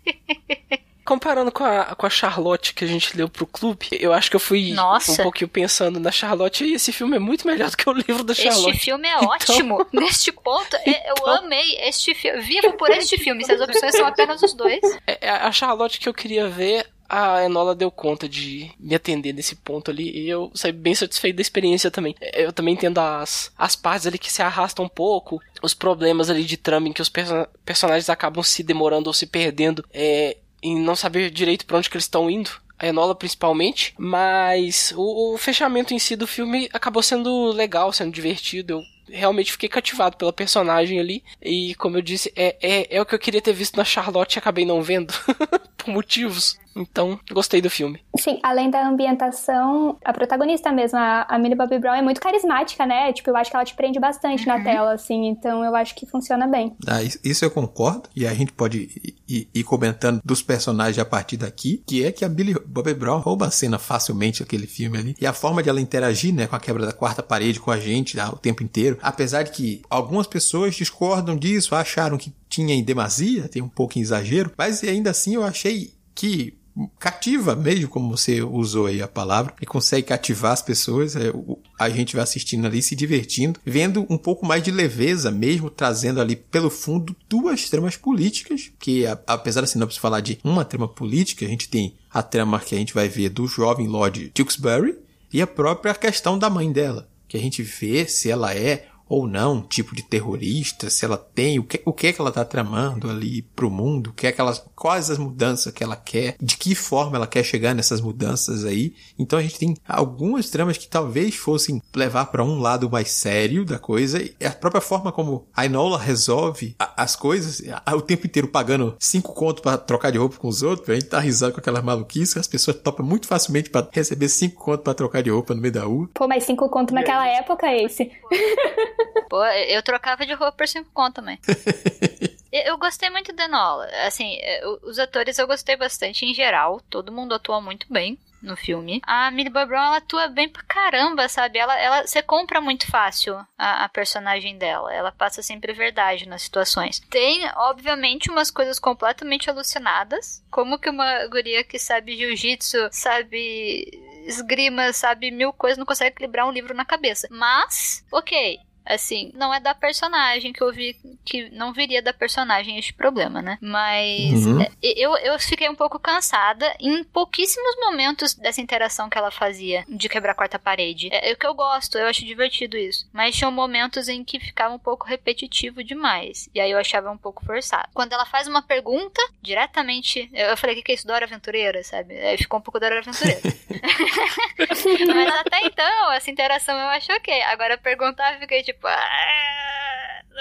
[SPEAKER 4] Comparando com a, com a Charlotte que a gente leu pro clube, eu acho que eu fui
[SPEAKER 5] Nossa.
[SPEAKER 4] um pouquinho pensando na Charlotte e esse filme é muito melhor do que o livro da Charlotte.
[SPEAKER 5] Este filme é então... ótimo. Neste ponto, é, eu então... amei este filme. Vivo por este filme, se as opções são apenas os dois.
[SPEAKER 4] É, é a Charlotte que eu queria ver a Enola deu conta de me atender nesse ponto ali e eu saí bem satisfeito da experiência também. Eu também entendo as, as partes ali que se arrastam um pouco, os problemas ali de trama em que os perso personagens acabam se demorando ou se perdendo. É, em não saber direito para onde que eles estão indo. A Enola principalmente, mas o, o, fechamento em si do filme acabou sendo legal, sendo divertido. Eu realmente fiquei cativado pela personagem ali. E como eu disse, é, é, é o que eu queria ter visto na Charlotte e acabei não vendo. por motivos. Então, gostei do filme.
[SPEAKER 3] Sim, além da ambientação, a protagonista mesmo, a, a Millie Bobby Brown, é muito carismática, né? Tipo, eu acho que ela te prende bastante uhum. na tela, assim. Então, eu acho que funciona bem.
[SPEAKER 2] Ah, isso eu concordo. E a gente pode ir, ir, comentando dos personagens a partir daqui, que é que a Millie Bobby Brown rouba a cena facilmente aquele filme ali. E a forma de ela interagir, né, com a quebra da quarta parede com a gente ah, o tempo inteiro. Apesar de que algumas pessoas discordam disso, acharam que tinha em demasia, tem um pouco em exagero, mas ainda assim eu achei que cativa mesmo, como você usou aí a palavra, e consegue cativar as pessoas. É, a gente vai assistindo ali, se divertindo, vendo um pouco mais de leveza, mesmo trazendo ali pelo fundo duas tramas políticas, que apesar da sinopse falar de uma trama política, a gente tem a trama que a gente vai ver do jovem Lord Tewksbury e a própria questão da mãe dela, que a gente vê se ela é ou não tipo de terrorista, se ela tem, o que, o que é que ela tá tramando ali pro mundo, o que é que ela, quais as mudanças que ela quer, de que forma ela quer chegar nessas mudanças aí. Então a gente tem algumas tramas que talvez fossem levar para um lado mais sério da coisa, e a própria forma como a Enola resolve a, as coisas, a, o tempo inteiro pagando cinco contos para trocar de roupa com os outros, a gente tá risado com aquelas maluquices, as pessoas topam muito facilmente para receber cinco contos para trocar de roupa no meio da rua.
[SPEAKER 3] Pô, mas cinco contos naquela época, esse.
[SPEAKER 5] Pô, eu trocava de roupa por cinco contos também. Eu gostei muito da Enola. Assim, os atores eu gostei bastante em geral. Todo mundo atua muito bem no filme. A Millie Bob Brown, ela atua bem pra caramba, sabe? Ela, ela, você compra muito fácil a, a, personagem dela. Ela passa sempre verdade nas situações. Tem, obviamente, umas coisas completamente alucinadas. Como que uma guria que sabe jiu-jitsu, sabe esgrima, sabe mil coisas, não consegue equilibrar um livro na cabeça. Mas, ok, Assim, não é da personagem que eu vi que não viria da personagem este problema, né? Mas uhum. É, eu, eu fiquei um pouco cansada em pouquíssimos momentos dessa interação que ela fazia de quebrar a quarta parede. É, é o que eu gosto, eu acho divertido isso. Mas tinham momentos em que ficava um pouco repetitivo demais. E aí eu achava um pouco forçado. Quando ela faz uma pergunta diretamente, eu falei, o que é isso, Dora Aventureira, sabe? Aí ficou um pouco Dora Aventureira. Mas até então, essa interação eu acho ok. Agora perguntar, eu fiquei tipo, tipo, ah,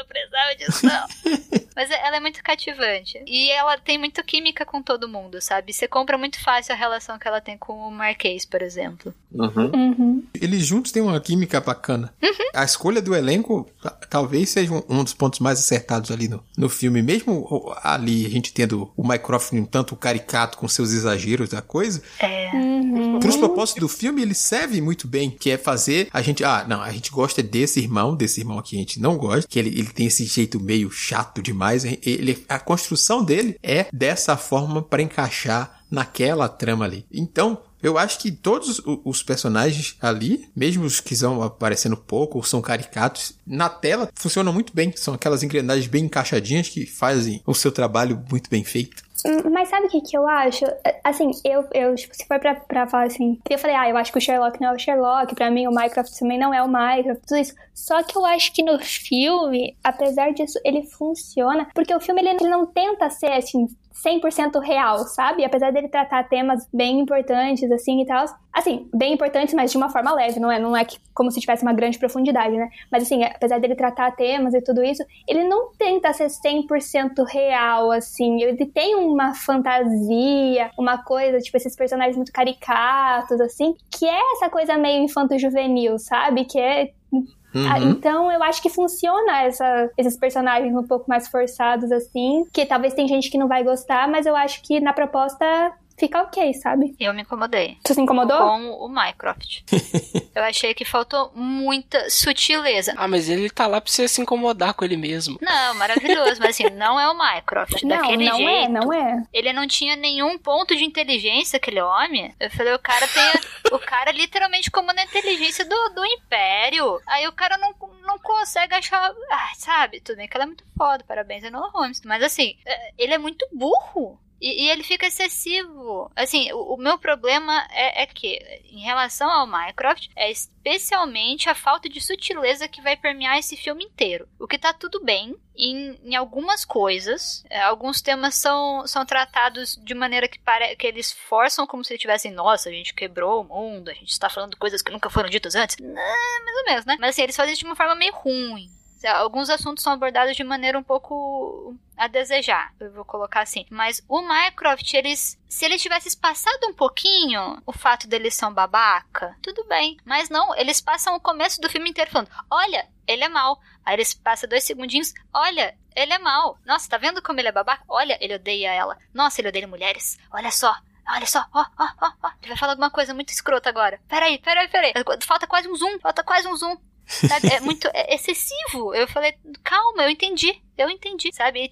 [SPEAKER 5] não precisava disso não. Mas ela é muito cativante. E ela tem muita química com todo mundo, sabe? Você compra muito fácil a relação que ela tem com o Marquês, por exemplo.
[SPEAKER 2] Uhum.
[SPEAKER 3] Uhum.
[SPEAKER 2] Eles juntos têm uma química bacana.
[SPEAKER 5] Uhum.
[SPEAKER 2] A escolha do elenco talvez seja um dos pontos mais acertados ali no, no filme. Mesmo ali a gente tendo o Mycroft um tanto caricato com seus exageros da coisa.
[SPEAKER 5] É.
[SPEAKER 3] Uhum.
[SPEAKER 2] Para os propósitos do filme, ele serve muito bem, que é fazer a gente, ah, não, a gente gosta desse irmão, desse irmão aqui a gente não gosta, que ele, ele tem esse jeito meio chato demais. Ele, a construção dele é dessa forma para encaixar naquela trama ali. Então, eu acho que todos os personagens ali, mesmo os que estão aparecendo pouco ou são caricatos, na tela funcionam muito bem. São aquelas engrenagens bem encaixadinhas que fazem o seu trabalho muito bem feito.
[SPEAKER 3] Hum, mas sabe o que, que eu acho? Assim, eu, eu tipo, se for pra, pra falar assim, eu falei, ah, eu acho que o Sherlock não é o Sherlock, pra mim o Minecraft também não é o Minecraft, tudo isso. Só que eu acho que no filme, apesar disso, ele funciona, porque o filme ele, ele não tenta ser assim, 100% real, sabe? Apesar dele tratar temas bem importantes, assim, e tal. Assim, bem importantes, mas de uma forma leve, não é? Não é que, como se tivesse uma grande profundidade, né? Mas, assim, apesar dele tratar temas e tudo isso, ele não tenta ser 100% real, assim. Ele tem uma fantasia, uma coisa, tipo, esses personagens muito caricatos, assim, que é essa coisa meio infanto-juvenil, sabe? Que é uhum. Então eu acho que funciona essa, esses personagens um pouco mais forçados assim, que talvez tem gente que não vai gostar, mas eu acho que na proposta fica ok, sabe?
[SPEAKER 5] Eu me incomodei.
[SPEAKER 3] Tu se incomodou?
[SPEAKER 5] Com o Minecraft. eu achei que faltou muita sutileza.
[SPEAKER 4] Ah, mas ele tá lá pra você se incomodar com ele mesmo.
[SPEAKER 5] Não, maravilhoso, mas assim, não é o Minecraft.
[SPEAKER 3] Não,
[SPEAKER 5] daquele
[SPEAKER 3] não é,
[SPEAKER 5] jeito.
[SPEAKER 3] é, não é.
[SPEAKER 5] Ele não tinha nenhum ponto de inteligência, aquele homem. Eu falei, o cara tem. O cara literalmente comanda a inteligência do, do Império. Aí o cara não, não consegue achar. Ah, sabe? Tudo bem que ela é muito foda, parabéns, Enola Holmes. Mas assim, é, ele é muito burro. E, e, ele fica excessivo. Assim, o, o meu problema é, é, que, em relação ao Minecraft, é especialmente a falta de sutileza que vai permear esse filme inteiro. O que tá tudo bem em, em algumas coisas. É, alguns temas são, são tratados de maneira que, pare, que eles forçam como se tivessem, nossa, a gente quebrou o mundo, a gente está falando coisas que nunca foram ditas antes. Não, mais ou menos, né? Mas assim, eles fazem isso de uma forma meio ruim alguns assuntos são abordados de maneira um pouco a desejar, eu vou colocar assim. Mas o Minecraft, eles, se eles tivessem passado um pouquinho o fato deles são babaca, tudo bem. Mas não, eles passam o começo do filme inteiro falando: olha, ele é mal. Aí eles passam dois segundinhos: olha, ele é mal. Nossa, tá vendo como ele é babaca? Olha, ele odeia ela. Nossa, ele odeia mulheres. Olha só, Olha só, ó, ó, ó, ó. Ele vai falar alguma coisa muito escrota agora. Peraí, peraí, peraí. Falta quase um zoom, falta quase um zoom. Sabe? É muito é excessivo. Eu falei, calma, eu entendi. Eu entendi, sabe?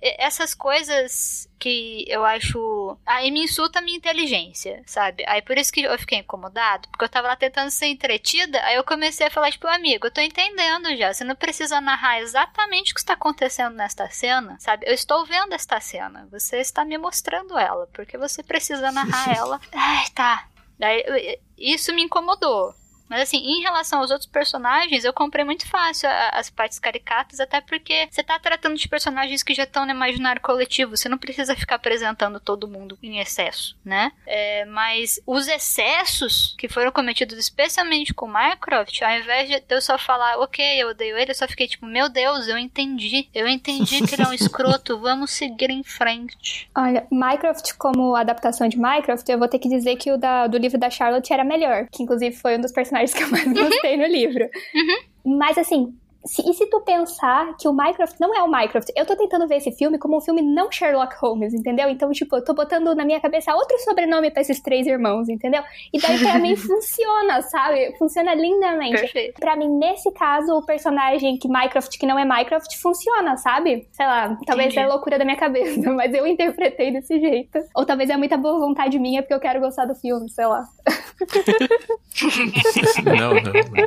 [SPEAKER 5] Essas coisas que eu acho. Aí me insulta a minha inteligência, sabe? Aí por isso que eu fiquei incomodado, porque eu tava lá tentando ser entretida, aí eu comecei a falar, tipo, amigo, eu tô entendendo já. Você não precisa narrar exatamente o que está acontecendo nesta cena, sabe? Eu estou vendo esta cena. Você está me mostrando ela, porque você precisa narrar ela. Ai, tá. Daí, isso me incomodou. Mas assim, em relação aos outros personagens, eu comprei muito fácil as partes caricatas, até porque você tá tratando de personagens que já estão no imaginário coletivo. Você não precisa ficar apresentando todo mundo em excesso, né? É, mas os excessos que foram cometidos especialmente com Mycroft, ao invés de eu só falar, ok, eu odeio ele, eu só fiquei tipo, meu Deus, eu entendi. Eu entendi que ele é um escroto, vamos seguir em frente.
[SPEAKER 3] Olha, Mycroft como adaptação de Minecraft, eu vou ter que dizer que o da, do livro da Charlotte era melhor, que inclusive foi um dos personagens que eu mais gostei no livro.
[SPEAKER 5] Uhum.
[SPEAKER 3] Mas assim, se, e se tu pensar que o Minecraft não é o Minecraft? Eu tô tentando ver esse filme como um filme não Sherlock Holmes, entendeu? Então, tipo, eu tô botando na minha cabeça outro sobrenome para esses três irmãos, entendeu? E daí pra mim funciona, sabe? Funciona lindamente.
[SPEAKER 5] Perfeito.
[SPEAKER 3] Pra mim, nesse caso, o personagem que Minecraft, que não é Minecraft, funciona, sabe? Sei lá, talvez
[SPEAKER 5] Entendi.
[SPEAKER 3] é loucura da minha cabeça, mas eu interpretei desse jeito. Ou talvez é muita boa vontade minha porque eu quero gostar do filme, sei lá.
[SPEAKER 2] Não, não.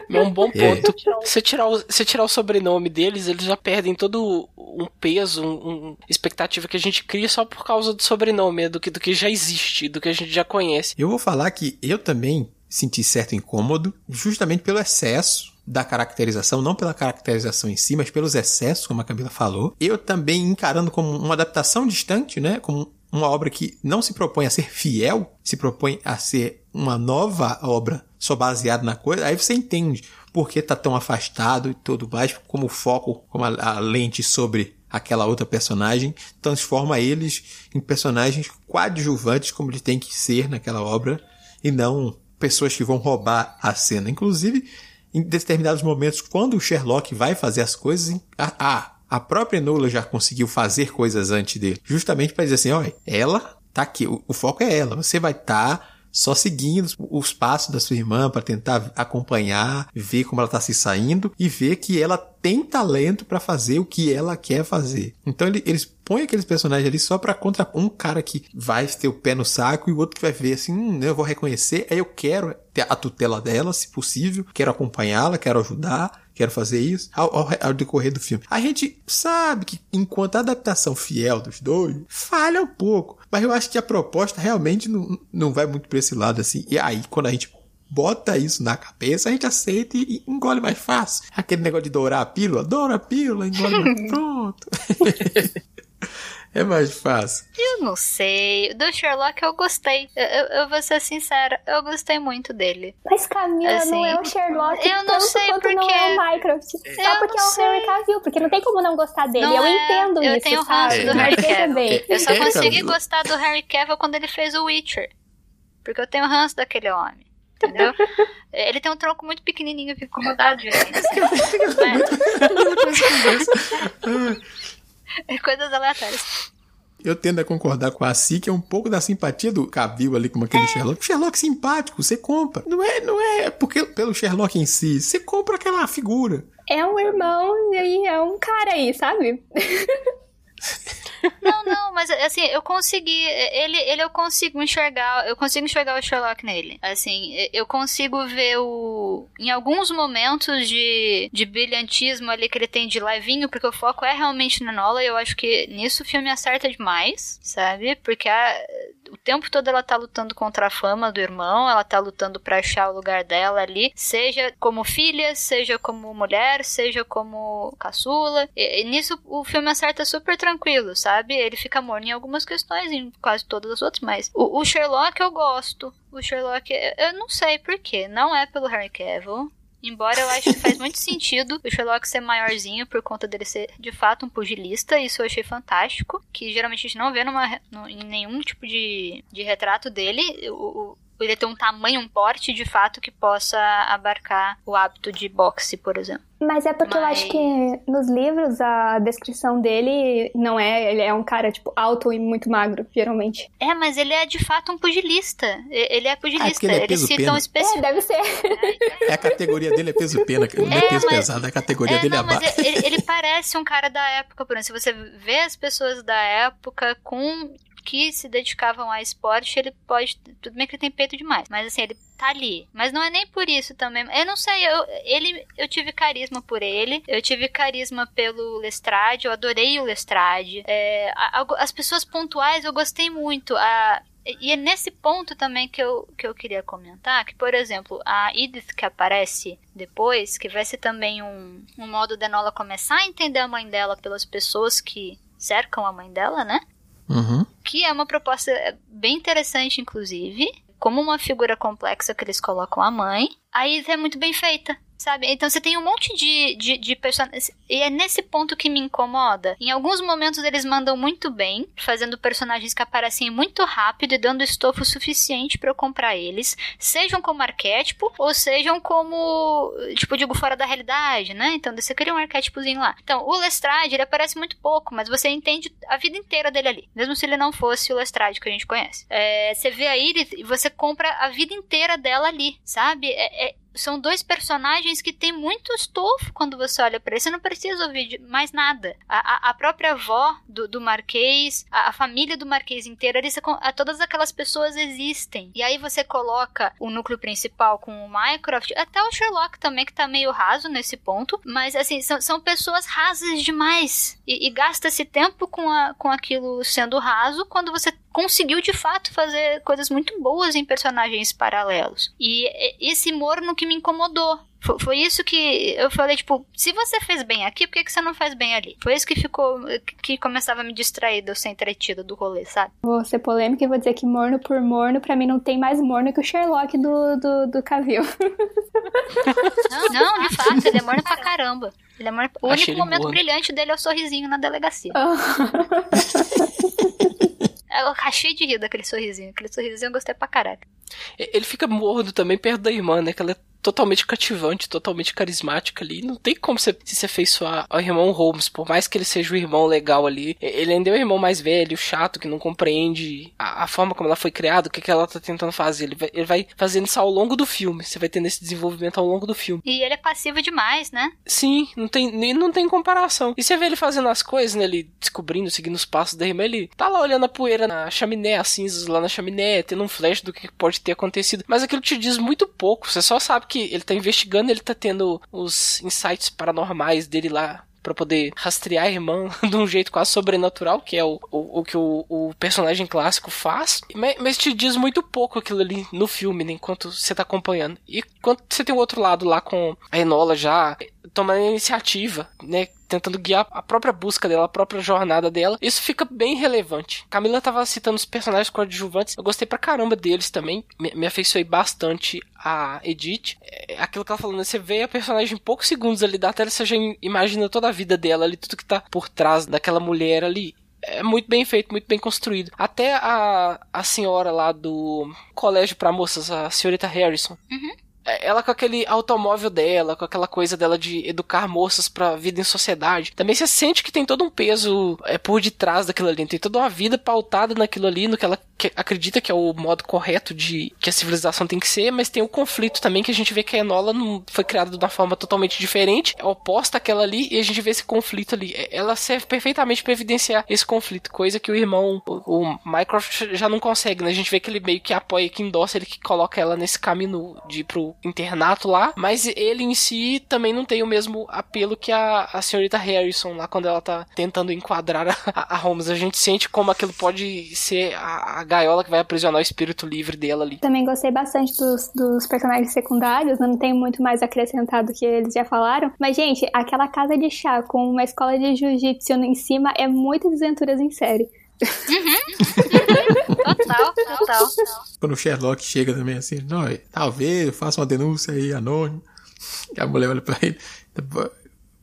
[SPEAKER 2] não.
[SPEAKER 4] É um bom
[SPEAKER 2] É.
[SPEAKER 4] ponto. Você tirar, o, você o sobrenome deles, eles já perdem todo um peso, um, um- expectativa que a gente cria só por causa do sobrenome, do que, do que já existe, do que a gente já conhece.
[SPEAKER 2] Eu vou falar que eu também senti certo incômodo, justamente pelo excesso da caracterização, não pela caracterização em si, mas pelos excessos, como a Camila falou. Eu também encarando como uma adaptação distante, né? Como uma obra que não se propõe a ser fiel, se propõe a ser uma nova obra só baseada na coisa, aí você entende por que tá tão afastado e tudo mais, como o foco, como a, a lente sobre aquela outra personagem, transforma eles em personagens coadjuvantes como eles têm que ser naquela obra e não pessoas que vão roubar a cena. Inclusive, em determinados momentos, quando o Sherlock vai fazer as coisas, a, a, a própria Nola já conseguiu fazer coisas antes dele, justamente para dizer assim, olha, ela tá aqui, o, o foco é ela, você vai estar só seguindo os- os passos da sua irmã para tentar acompanhar, ver como ela tá se saindo e ver que ela tem talento para fazer o que ela quer fazer. Então ele- eles põem aqueles personagens ali só para contra um cara que vai ter o pé no saco e o outro que vai ver assim, hum, eu vou reconhecer, aí eu quero ter a tutela dela, se possível, quero acompanhá-la, quero ajudar, quero fazer isso ao, ao- ao decorrer do filme. A gente sabe que enquanto a adaptação fiel dos dois falha um pouco, mas eu acho que a proposta realmente não, não vai muito pra esse lado assim. E aí quando a gente bota isso na cabeça, a gente aceita e, e engole mais fácil. Aquele negócio de dourar a pílula, doura a pílula, engole mais pronto. é mais fácil.
[SPEAKER 5] Eu não sei. Do Sherlock eu gostei. Eu, eu- eu vou ser sincera, eu gostei muito dele.
[SPEAKER 3] Mas Camila
[SPEAKER 5] Assim,
[SPEAKER 3] não é o Sherlock
[SPEAKER 5] eu não
[SPEAKER 3] tanto
[SPEAKER 5] sei
[SPEAKER 3] quanto
[SPEAKER 5] porque-
[SPEAKER 3] não é o Minecraft. Só
[SPEAKER 5] Eu
[SPEAKER 3] porque é
[SPEAKER 5] não
[SPEAKER 3] o
[SPEAKER 5] sei.
[SPEAKER 3] Cavill, porque não tem como não gostar dele.
[SPEAKER 5] Não
[SPEAKER 3] eu
[SPEAKER 5] é,
[SPEAKER 3] entendo
[SPEAKER 5] eu
[SPEAKER 3] isso,
[SPEAKER 5] tenho
[SPEAKER 3] sabe?
[SPEAKER 5] ranço do
[SPEAKER 2] Harry
[SPEAKER 5] Cavill. Eu só
[SPEAKER 2] É,
[SPEAKER 5] consegui
[SPEAKER 2] Camila.
[SPEAKER 5] gostar do Harry Cavill quando ele fez o Witcher. Porque eu tenho ranço daquele homem. Entendeu? Ele tem um tronco muito pequenininho, eu fico incomodado de assim. É coisas aleatórias.
[SPEAKER 2] Eu tendo a concordar com a Si, que é um pouco da simpatia do Cavill ali como aquele Sherlock. O Sherlock simpático, você compra. Não é, não é porque pelo Sherlock em si, você compra aquela figura.
[SPEAKER 3] É um irmão e é um cara aí, sabe?
[SPEAKER 5] Não, não, mas assim, eu consegui. Ele, ele eu consigo enxergar. Eu consigo enxergar o Sherlock nele. Assim, eu consigo ver o. Em alguns momentos de, de brilhantismo ali que ele tem de levinho, porque o foco é realmente na Nola. E eu acho que nisso o filme acerta demais, sabe? Porque a, o tempo todo ela tá lutando contra a fama do irmão, ela tá lutando pra achar o lugar dela ali, seja como filha, seja como mulher, seja como caçula. E, e nisso o filme acerta super tranquilo, sabe? Ele fica morno em algumas questões, em quase todas as outras, mas o, o Sherlock eu gosto. O Sherlock, eu não sei porquê, não é pelo Harry Cavill. Embora eu acho que faz muito sentido o Sherlock ser maiorzinho por conta dele ser de fato um pugilista, isso eu achei fantástico. Que geralmente a gente não vê numa, no- em nenhum tipo de, de retrato dele. O, o- ele ter um tamanho, um porte de fato que possa abarcar o hábito de boxe, por exemplo.
[SPEAKER 3] Mas é porque eu
[SPEAKER 5] Mas-
[SPEAKER 3] acho que nos livros a descrição dele não é. Ele é um cara, tipo, alto e muito magro, geralmente.
[SPEAKER 5] É, mas ele é de fato um pugilista. Ele é pugilista.
[SPEAKER 2] porque ele é
[SPEAKER 5] Eles citam
[SPEAKER 2] pena.
[SPEAKER 3] É, deve ser.
[SPEAKER 2] É a categoria dele é peso pena, não é,
[SPEAKER 5] É,
[SPEAKER 2] peso
[SPEAKER 5] mas-
[SPEAKER 2] pesado, a categoria
[SPEAKER 5] É,
[SPEAKER 2] dele é
[SPEAKER 5] não, mas
[SPEAKER 2] abaixo.
[SPEAKER 5] ele, ele parece um cara da época, por exemplo. Se você vê as pessoas da época com que se dedicavam a esporte, ele pode. Tudo bem que ele tem peito demais, mas assim, ele tá ali. Mas não é nem por isso também. Eu não sei, eu, ele, eu tive carisma por ele, eu tive carisma pelo Lestrade, eu adorei o Lestrade. É, a, a, as pessoas pontuais eu gostei muito. A, e é nesse ponto também que eu, que eu queria comentar, que, por exemplo, a Edith que aparece depois, que vai ser também um, um modo de Enola começar a entender a mãe dela pelas pessoas que cercam a mãe dela, né?
[SPEAKER 2] Uhum.
[SPEAKER 5] Que é uma proposta bem interessante, inclusive. Como uma figura complexa que eles colocam a mãe. A Edith é muito bem feita sabe? Então você tem um monte de, de, de personagens. E é nesse ponto que me incomoda. Em alguns momentos eles mandam muito bem, fazendo personagens que aparecem muito rápido e dando estofo suficiente para eu comprar eles. Sejam como arquétipo, ou sejam como, tipo, digo, fora da realidade, né? Então você cria um arquétipozinho lá. Então, o Lestrade, ele aparece muito pouco, mas você entende a vida inteira dele ali. Mesmo se ele não fosse o Lestrade que a gente conhece. É, você vê a Iris e você compra a vida inteira dela ali, sabe? É, é, são dois personagens que têm muito estofo quando você olha para eles. Você não precisa ouvir mais nada. A, a, a própria avó do, do Marquês, a, a, família do Marquês inteira, eles, a, todas aquelas pessoas existem. E aí você coloca o núcleo principal com o Mycroft, até o Sherlock também, que tá meio raso nesse ponto. Mas, assim, são, são pessoas rasas demais. E, e gasta esse tempo com, a, com aquilo sendo raso quando você conseguiu de fato fazer coisas muito boas em personagens paralelos. E esse morno que me incomodou. Foi, isso que eu falei, tipo, se você fez bem aqui, por que, que você não faz bem ali? Foi isso que ficou, que começava a me distrair de eu ser entretida do rolê, sabe?
[SPEAKER 3] Vou ser polêmica e vou dizer que morno por morno, pra mim não tem mais morno que o Sherlock do, do, do Cavill.
[SPEAKER 5] Não, não, de fato, ele é morno pra caramba. Ele é morno... O único momento morno. brilhante dele é o sorrisinho na delegacia. Eu rachei de rir daquele sorrisinho. Aquele sorrisinho eu gostei pra caralho.
[SPEAKER 4] Ele fica mordo também perto da irmã, né? Que ela é totalmente cativante, totalmente carismática ali. Não tem como você se afeiçoar ao irmão Holmes, por mais que ele seja o irmão legal ali. Ele ainda é o irmão mais velho, chato, que não compreende a, a forma como ela foi criada, o que, que ela tá tentando fazer. Ele vai, ele vai fazendo isso ao longo do filme. Você vai tendo esse desenvolvimento ao longo do filme.
[SPEAKER 5] E ele é passivo demais, né?
[SPEAKER 4] Sim, não tem, não tem comparação. E você vê ele fazendo as coisas, né? Ele descobrindo, seguindo os passos da irmã, ele tá lá olhando a poeira na chaminé, as cinzas lá na chaminé, tendo um flash do que pode ter acontecido. Mas aquilo te diz muito pouco. Você só sabe que ele tá investigando, ele tá tendo os insights paranormais dele lá para poder rastrear a irmã de um jeito quase sobrenatural, que é o, o, o que o, o, personagem clássico faz. Mas, mas, te diz muito pouco aquilo ali no filme, né, enquanto você tá acompanhando. E quando você tem o outro lado lá com a Enola já tomando a iniciativa, né? Tentando guiar a própria busca dela, a própria jornada dela. Isso fica bem relevante. Camila tava citando os personagens coadjuvantes. Eu gostei pra caramba deles também. Me, me afeiçoei bastante a Edith. É, aquilo que ela falou, né? Você vê a personagem em poucos segundos ali da tela, você já imagina toda a vida dela ali, tudo que tá por trás daquela mulher ali é muito bem feito, muito bem construído. Até a, a senhora lá do colégio para moças, a senhorita Harrison.
[SPEAKER 5] Uhum.
[SPEAKER 4] É, ela com aquele automóvel dela, com aquela coisa dela de educar moças pra vida em sociedade. Também você sente que tem todo um peso é, por detrás daquilo ali. Tem toda uma vida pautada naquilo ali, no que ela que acredita que é o modo correto de que a civilização tem que ser, mas tem o conflito também que a gente vê que a Enola não foi criada de uma forma totalmente diferente, é oposta àquela ali, e a gente vê esse conflito ali. É, ela serve perfeitamente para evidenciar esse conflito, coisa que o irmão, o, o Mycroft já não consegue, né? A gente vê que ele meio que apoia, que endossa, ele que coloca ela nesse caminho de ir pro internato lá, mas ele em si também não tem o mesmo apelo que a, a senhorita Harrison lá quando ela tá tentando enquadrar a, a Holmes. A gente sente como aquilo pode ser a, a gaiola que vai aprisionar o espírito livre dela ali.
[SPEAKER 3] Também gostei bastante dos, dos personagens secundários, não tenho muito mais acrescentado que eles já falaram. Mas, gente, aquela casa de chá com uma escola de jiu-jitsu em cima é muito desventuras em série.
[SPEAKER 5] Uhum. total, total.
[SPEAKER 2] Quando o Sherlock chega também assim, não, talvez eu faça uma denúncia aí anônima. E a mulher olha pra ele,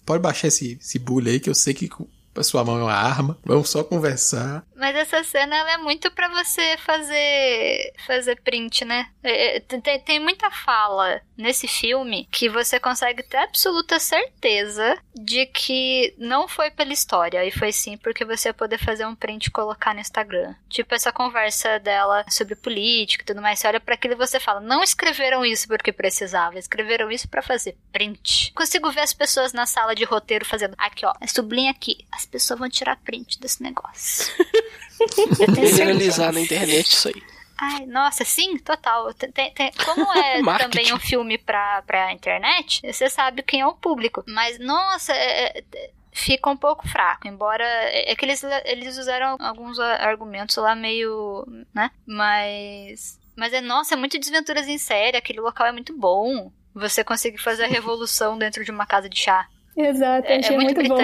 [SPEAKER 2] pode baixar esse, esse bullying aí que eu sei que a sua mão é uma arma, vamos só conversar.
[SPEAKER 5] Mas essa cena é muito para você fazer fazer print, né? É, é, tem, tem muita fala nesse filme que você consegue ter absoluta certeza de que não foi pela história e foi sim porque você ia poder fazer um print e colocar no Instagram. Tipo essa conversa dela sobre política e tudo mais. Você olha para aquilo e você fala: não escreveram isso porque precisava, escreveram isso para fazer print. Consigo ver as pessoas na sala de roteiro fazendo aqui, ó, sublinha aqui, as pessoas vão tirar print desse negócio.
[SPEAKER 4] Eu tenho Viralizar na internet isso aí.
[SPEAKER 5] Ai, nossa, sim, total. Tem, tem, como é também um filme pra, pra internet, você sabe quem é o público. Mas, nossa, é, é, fica um pouco fraco, embora. É, é que eles, eles usaram alguns argumentos lá meio. né? Mas. Mas é, nossa, é muito desventuras em série, aquele local é muito bom. Você consegue fazer a revolução dentro de uma casa de chá.
[SPEAKER 3] Exato, é, é muito, muito bom.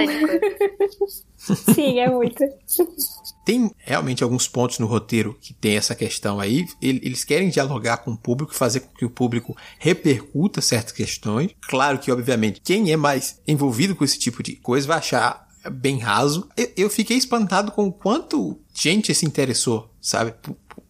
[SPEAKER 3] Sim, é muito.
[SPEAKER 2] Tem realmente alguns pontos no roteiro que tem essa questão aí. Eles querem dialogar com o público, fazer com que o público repercuta certas questões. Claro que, obviamente, quem é mais envolvido com esse tipo de coisa vai achar bem raso. Eu, fiquei espantado com o quanto gente se interessou, sabe?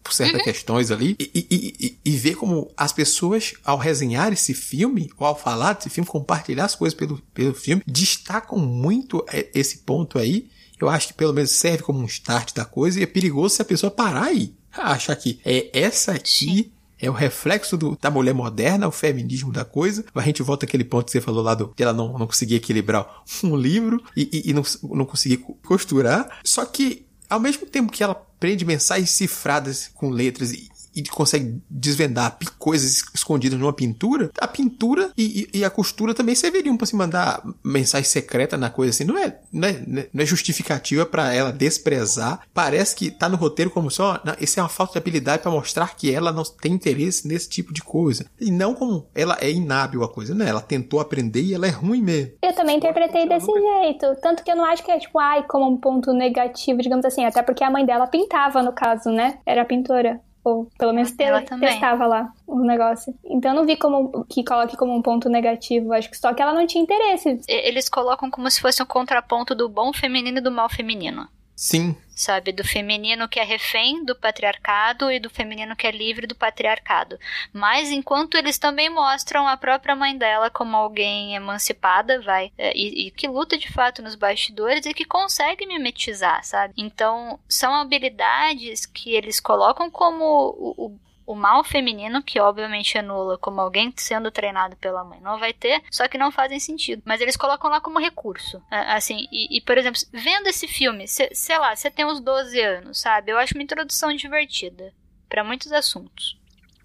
[SPEAKER 2] Por, certas uhum. questões ali. E, e, e, e, ver como as pessoas, ao resenhar esse filme, ou ao falar desse filme, compartilhar as coisas pelo, pelo filme, destacam muito é, esse ponto aí eu acho que pelo menos serve como um start da coisa e é perigoso se a pessoa parar aí. Achar que é essa aqui é o reflexo do, da mulher moderna, o feminismo da coisa. A gente volta àquele ponto que você falou lá do que ela não, não conseguia equilibrar um livro e, e, e não, não conseguia costurar. Só que, ao mesmo tempo que ela prende mensagens cifradas com letras e, e consegue desvendar coisas escondidas numa pintura, a pintura e, e, e a costura também serviriam para se mandar mensagem secreta na coisa assim. Não é, não é, não é justificativa para ela desprezar. Parece que tá no roteiro como só, não, isso é uma falta de habilidade para mostrar que ela não tem interesse nesse tipo de coisa. E não como ela é inábil a coisa, né? Ela tentou aprender e ela é ruim mesmo.
[SPEAKER 3] Eu também interpretei desse jeito. Tanto que eu não acho que é tipo, ai, como um ponto negativo, digamos assim. Até porque a mãe dela pintava, no caso, né? Era pintora. Ou pelo menos te testava lá o negócio. Então eu não vi como que coloque como um ponto negativo. Acho que só que ela não tinha interesse.
[SPEAKER 5] Eles colocam como se fosse um contraponto do bom feminino e do mal feminino.
[SPEAKER 2] Sim.
[SPEAKER 5] Sabe, do feminino que é refém do patriarcado e do feminino que é livre do patriarcado. Mas enquanto eles também mostram a própria mãe dela como alguém emancipada, vai, é, e, e que luta de fato nos bastidores e que consegue mimetizar, sabe? Então, são habilidades que eles colocam como o, o o mal feminino, que obviamente anula como alguém sendo treinado pela mãe, não vai ter, só que não fazem sentido. Mas eles colocam lá como recurso. Assim, e, e por exemplo, vendo esse filme, cê, sei lá, você tem uns 12 anos, sabe? Eu acho uma introdução divertida para muitos assuntos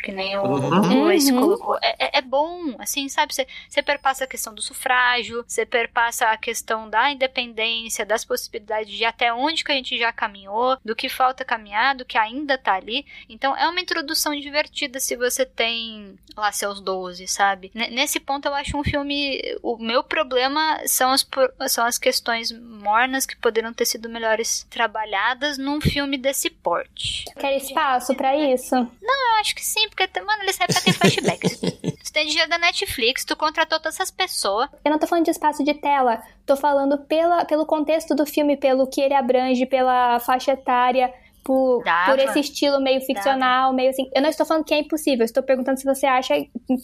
[SPEAKER 5] que nem o, uhum. Luiz uhum. colocou. É, é, é, bom, assim, sabe? Você perpassa a questão do sufrágio, você perpassa a questão da independência, das possibilidades de até onde que a gente já caminhou, do que falta caminhar, do que ainda tá ali. Então é uma introdução divertida se você tem lá seus 12, sabe? N nesse ponto eu acho um filme. O meu problema são as, são as questões mornas que poderiam ter sido melhores trabalhadas num filme desse porte.
[SPEAKER 3] Quer espaço para isso?
[SPEAKER 5] Não, eu acho que sim, porque, mano, ele serve pra ter flashbacks. tu tem dinheiro da Netflix, tu contratou todas essas pessoas.
[SPEAKER 3] Eu não tô falando de espaço de tela, tô falando pela, pelo contexto do filme, pelo que ele abrange, pela faixa etária, por, por esse estilo meio ficcional, Dava. meio assim. Eu não estou falando que é impossível, estou perguntando se você acha.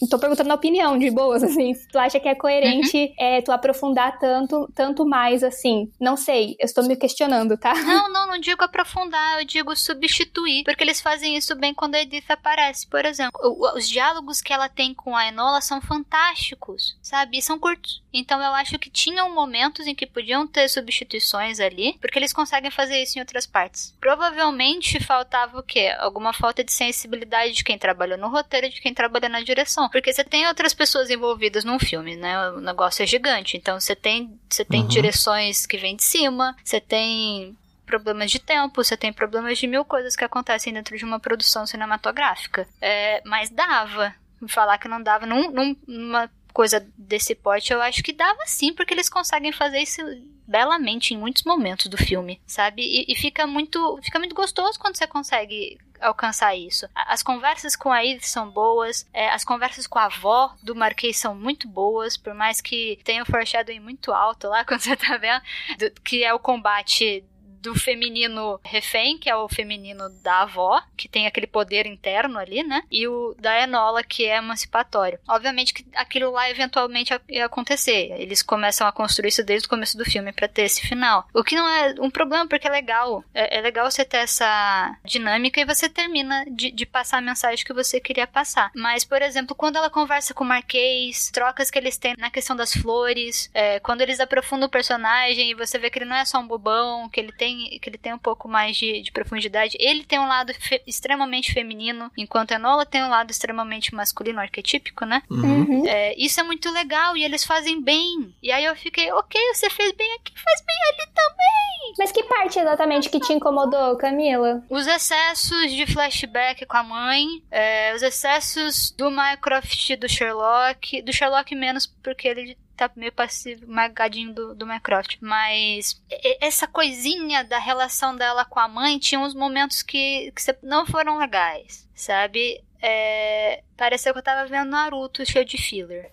[SPEAKER 3] Estou perguntando a opinião de boas, assim. Se tu acha que é coerente uhum. é, tu aprofundar tanto, tanto mais, assim. Não sei, eu estou me questionando, tá?
[SPEAKER 5] Não, não, não digo aprofundar, eu digo substituir. Porque eles fazem isso bem quando a Edith aparece, por exemplo. Os diálogos que ela tem com a Enola são fantásticos, sabe? E são curtos. Então eu acho que tinham momentos em que podiam ter substituições ali, porque eles conseguem fazer isso em outras partes. Provavelmente faltava o quê? Alguma falta de sensibilidade de quem trabalhou no roteiro e de quem trabalhou na direção. Porque você tem outras pessoas envolvidas num filme, né? O negócio é gigante. Então você tem, você tem uhum. direções que vêm de cima, você tem problemas de tempo, você tem problemas de mil coisas que acontecem dentro de uma produção cinematográfica. É, mas dava. Falar que não dava num, numa coisa desse porte, eu acho que dava sim, porque eles conseguem fazer isso belamente em muitos momentos do filme, sabe? E, e, fica muito fica muito gostoso quando você consegue alcançar isso. As conversas com a Edith são boas, é, as conversas com a avó do Marquês são muito boas, por mais que tenha o foreshadowing muito alto lá, quando você tá vendo, do, que é o combate do feminino refém, que é o feminino da avó, que tem aquele poder interno ali, né? E o da Enola, que é emancipatório. Obviamente que aquilo lá eventualmente ia acontecer. Eles começam a construir isso desde o começo do filme para ter esse final. O que não é um problema, porque é legal. É, é legal você ter essa dinâmica e você termina de, de, passar a mensagem que você queria passar. Mas, por exemplo, quando ela conversa com o Marquês, trocas que eles têm na questão das flores, é, quando eles aprofundam o personagem e você vê que ele não é só um bobão, que ele tem, que ele tem um pouco mais de, de profundidade. Ele tem um lado fe extremamente feminino, enquanto a Enola tem um lado extremamente masculino, arquetípico, né?
[SPEAKER 3] Uhum.
[SPEAKER 5] É, isso é muito legal e eles fazem bem. E aí eu fiquei, ok, você fez bem aqui, faz bem ali também.
[SPEAKER 3] Mas que parte exatamente que te incomodou, Camila?
[SPEAKER 5] Os excessos de flashback com a mãe, é, os excessos do Mycroft do Sherlock, do Sherlock menos porque ele tá meio passivo, magadinho do, do Mycroft. Mas essa coisinha da relação dela com a mãe tinha uns momentos que, que não foram legais, sabe? É, pareceu que eu tava vendo Naruto cheio de filler.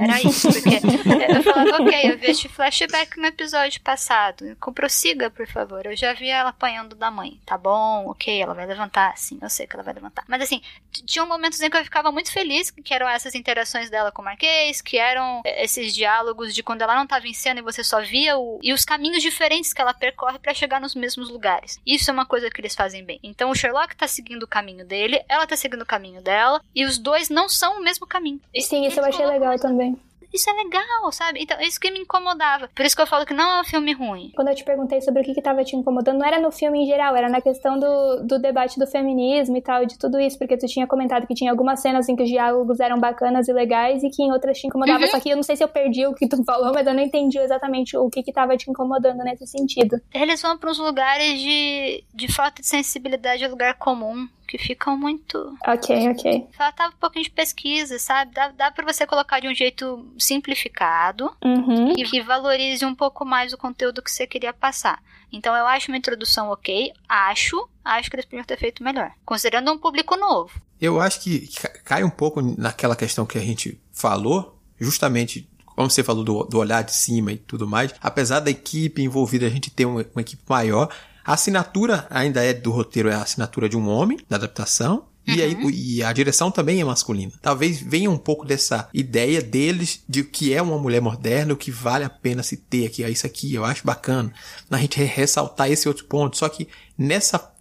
[SPEAKER 5] Era isso, porque eu falava, ok, eu vi este flashback no episódio passado. Prossiga, por favor. Eu já vi ela apanhando da mãe. Tá bom, ok, ela vai levantar, sim, eu sei que ela vai levantar. Mas assim, tinha momentos em que eu ficava muito feliz, que eram essas interações dela com o Marquês, que eram esses diálogos de quando ela não tava em cena e você só via o. e os caminhos diferentes que ela percorre para chegar nos mesmos lugares. Isso é uma coisa que eles fazem bem. Então o Sherlock tá seguindo o caminho dele, ela tá seguindo o caminho dela, e os dois não são o mesmo caminho.
[SPEAKER 3] Sim, isso eu achei legal também.
[SPEAKER 5] Isso é legal, sabe? Então, isso que me incomodava. Por isso que eu falo que não é um filme ruim.
[SPEAKER 3] Quando eu te perguntei sobre o que, que tava te incomodando, não era no filme em geral, era na questão do, do debate do feminismo e tal, e de tudo isso, porque tu tinha comentado que tinha algumas cenas em que os diálogos eram bacanas e legais e que em outras te incomodava. Uhum. Só que eu não sei se eu perdi o que tu falou, mas eu não entendi exatamente o que, que tava te incomodando nesse sentido.
[SPEAKER 5] Eles vão para uns lugares de, de falta de sensibilidade ao lugar comum que ficam muito.
[SPEAKER 3] Ok, ok.
[SPEAKER 5] Faltava um pouquinho de pesquisa, sabe? Dá, dá pra você colocar de um jeito simplificado
[SPEAKER 3] uhum.
[SPEAKER 5] e que valorize um pouco mais o conteúdo que você queria passar. Então eu acho uma introdução ok, acho, acho que eles podiam ter feito melhor. Considerando um público novo.
[SPEAKER 2] Eu acho que cai um pouco naquela questão que a gente falou, justamente como você falou do, do olhar de cima e tudo mais, apesar da equipe envolvida a gente ter uma, uma equipe maior, a assinatura ainda é do roteiro, é a assinatura de um homem, da adaptação. Uhum. E, aí, uhum. e a direção também é masculina. Talvez venha um pouco dessa ideia deles de que é uma mulher moderna, o que vale a pena se ter aqui. É isso aqui, eu acho bacana. Na gente ressaltar esse outro ponto. Só que nessa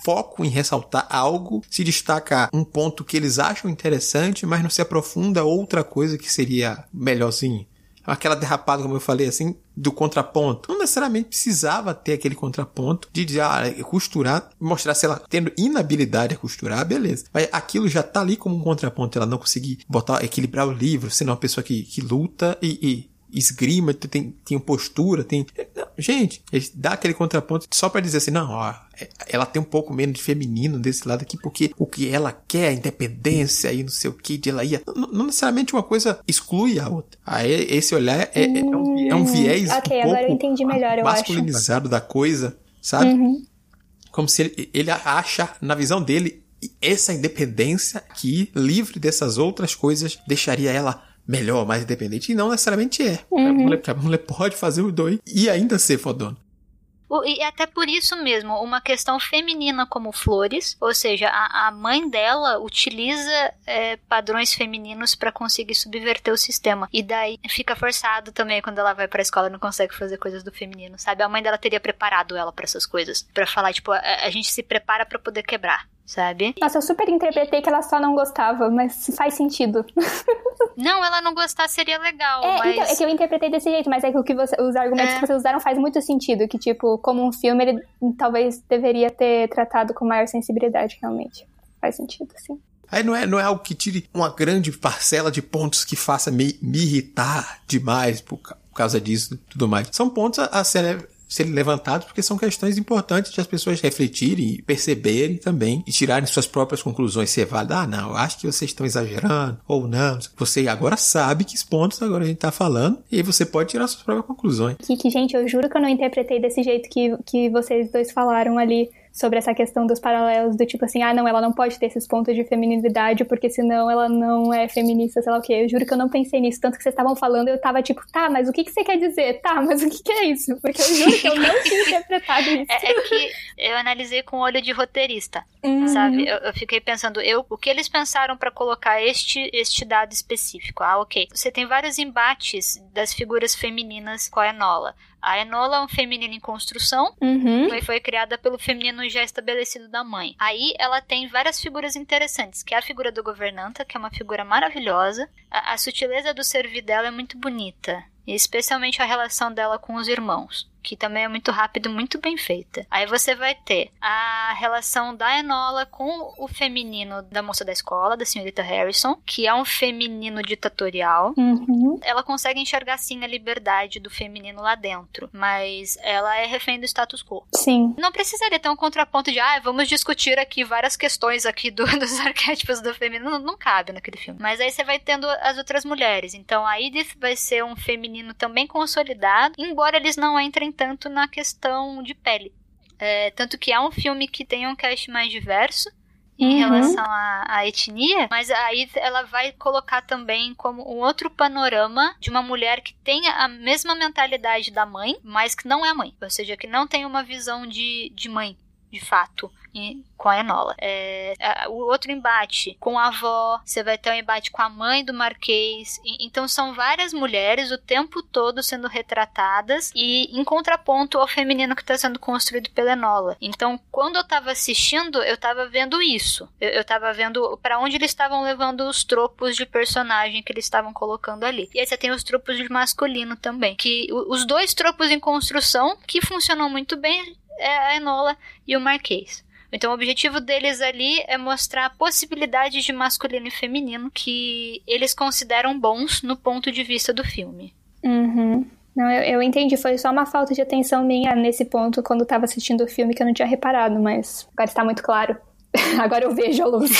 [SPEAKER 2] foco em ressaltar algo, se destaca um ponto que eles acham interessante, mas não se aprofunda outra coisa que seria melhorzinho aquela derrapada, como eu falei, assim, do contraponto. Não necessariamente precisava ter aquele contraponto de dizer, ah, costurar, mostrar se ela tendo inabilidade a costurar, beleza. Mas aquilo já tá ali como um contraponto, ela não conseguir botar, equilibrar o livro, sendo uma pessoa que, que luta e, e esgrima, tem, tem postura, tem. Gente, dá aquele contraponto só para dizer assim, não, ó, é, ela tem um pouco menos de feminino desse lado aqui, porque o que ela quer, a independência e não sei o que, de ela ia. Não, não, necessariamente uma coisa exclui a outra. Aí esse olhar é, é, é, um, é um, viés
[SPEAKER 3] okay,
[SPEAKER 2] um pouco
[SPEAKER 3] eu entendi melhor, eu
[SPEAKER 2] masculinizado
[SPEAKER 3] acho.
[SPEAKER 2] da coisa, sabe?
[SPEAKER 3] Uhum.
[SPEAKER 2] Como se ele, ele acha, na visão dele, essa independência que, livre dessas outras coisas, deixaria ela melhor, mais independente. E não necessariamente é. Uhum. A, mulher, a mulher pode fazer os dois e ainda ser fodona.
[SPEAKER 5] E até por isso mesmo, uma questão feminina como flores, ou seja, a, a mãe dela utiliza é, padrões femininos para conseguir subverter o sistema. E daí fica forçado também quando ela vai pra escola e não consegue fazer coisas do feminino, sabe? A mãe dela teria preparado ela para essas coisas. para falar, tipo, a, a gente se prepara para poder quebrar sabe?
[SPEAKER 3] Nossa, eu super interpretei que ela só não gostava, mas faz sentido.
[SPEAKER 5] Não, ela não gostar seria legal,
[SPEAKER 3] é,
[SPEAKER 5] mas...
[SPEAKER 3] Então, é que eu interpretei desse jeito, mas é que o que você, os argumentos é. que vocês usaram faz muito sentido, que, tipo, como um filme, ele talvez deveria ter tratado com maior sensibilidade, realmente. Faz sentido, sim.
[SPEAKER 2] Aí não é, não é algo que tire uma grande parcela de pontos que faça me, me irritar demais por, por causa disso e tudo mais. São pontos a, a ser serem levantados porque são questões importantes de as pessoas refletirem, perceberem também e tirarem suas próprias conclusões. Se é válido, ah, não, acho que vocês estão exagerando, ou não. Você agora sabe que pontos agora a gente está falando e você pode tirar suas próprias conclusões.
[SPEAKER 3] Que, que, gente, eu juro que eu não interpretei desse jeito que, que vocês dois falaram ali sobre essa questão dos paralelos do tipo assim, ah, não, ela não pode ter esses pontos de feminilidade porque senão ela não é feminista, sei lá o quê. Eu juro que eu não pensei nisso, tanto que vocês estavam falando, eu tava tipo, tá, mas o que, que você quer dizer? Tá, mas o que, que é isso? Porque eu juro que eu não tinha interpretado isso.
[SPEAKER 5] É, é que eu analisei com olho de roteirista, uhum. sabe? Eu, eu, fiquei pensando, eu, o que eles pensaram para colocar este, este dado específico? Ah, ok. Você tem vários embates das figuras femininas com a Enola. A Enola é um feminino em construção, uhum. foi, foi criada pelo feminino já estabelecido da mãe. Aí ela tem várias figuras interessantes, que é a figura do governanta, que é uma figura maravilhosa. A, a sutileza do servir dela é muito bonita, especialmente a relação dela com os irmãos que também é muito rápido, muito bem feita. Aí você vai ter a relação da Enola com o feminino da moça da escola, da senhorita Harrison, que é um feminino ditatorial. Uhum. Ela consegue enxergar sim a liberdade do feminino lá dentro, mas ela é refém do status quo.
[SPEAKER 3] Sim.
[SPEAKER 5] Não precisaria ter um contraponto de, ah, vamos discutir aqui várias questões aqui do, dos arquétipos do feminino. Não, não cabe naquele filme. Mas aí você vai tendo as outras mulheres. Então a Edith vai ser um feminino também consolidado, embora eles não entrem tanto na questão de pele. É, tanto que é um filme que tem um cast mais diverso em uhum. relação à, à, etnia, mas aí ela vai colocar também como um outro panorama de uma mulher que tem a mesma mentalidade da mãe, mas que não é mãe, ou seja, que não tem uma visão de, de mãe, de fato com a Enola. É, o outro embate com a avó, você vai ter um embate com a mãe do Marquês. Então são várias mulheres o tempo todo sendo retratadas e em contraponto ao feminino que está sendo construído pela Enola. Então, quando eu estava assistindo, eu estava vendo isso. Eu, estava vendo para onde eles estavam levando os tropos de personagem que eles estavam colocando ali. E aí você tem os tropos de masculino também, que os dois tropos em construção que funcionam muito bem é a Enola e o Marquês. Então, o objetivo deles ali é mostrar possibilidades de masculino e feminino que eles consideram bons no ponto de vista do filme.
[SPEAKER 3] Uhum. Não, eu, eu, entendi. Foi só uma falta de atenção minha nesse ponto quando estava assistindo o filme que eu não tinha reparado, mas agora está muito claro. agora eu vejo a luz.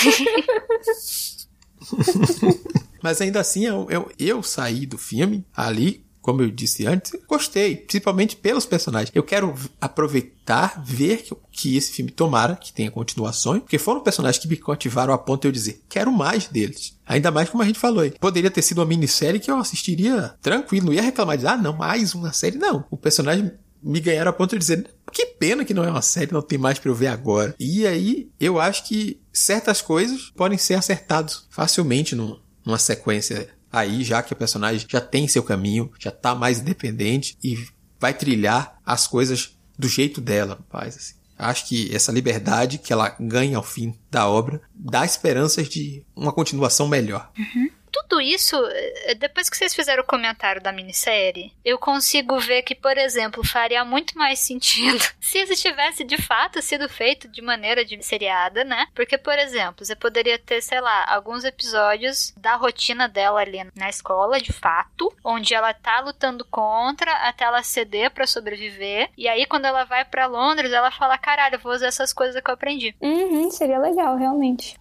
[SPEAKER 2] mas ainda assim, eu, eu, eu saí do filme ali como eu disse antes, gostei, principalmente pelos personagens. Eu quero aproveitar, ver que, que esse filme tomara, que tenha continuações, porque foram personagens que me cativaram a ponto de eu dizer, quero mais deles. Ainda mais como a gente falou aí. Poderia ter sido uma minissérie que eu assistiria tranquilo, não ia reclamar de, ah, não, mais uma série. Não, o personagem me ganharam a ponto de dizer, que pena que não é uma série, não tem mais para eu ver agora. E aí, eu acho que certas coisas podem ser acertadas facilmente numa sequência aí, já que o personagem já tem seu caminho, já tá mais independente e vai trilhar as coisas do jeito dela, rapaz. Assim. Acho que essa liberdade que ela ganha ao fim da obra dá esperanças de uma continuação melhor.
[SPEAKER 5] Uhum tudo isso, eh, depois que vocês fizeram o comentário da minissérie, eu consigo ver que, por exemplo, faria muito mais sentido se isso tivesse de fato sido feito de maneira de seriada, né? Porque, por exemplo, você poderia ter, sei lá, alguns episódios da rotina dela ali na escola, de fato, onde ela tá lutando contra até ela ceder para sobreviver. E aí, quando ela vai para Londres, ela fala: caralho, eu vou usar essas coisas que eu aprendi.
[SPEAKER 3] Uhum, seria legal, realmente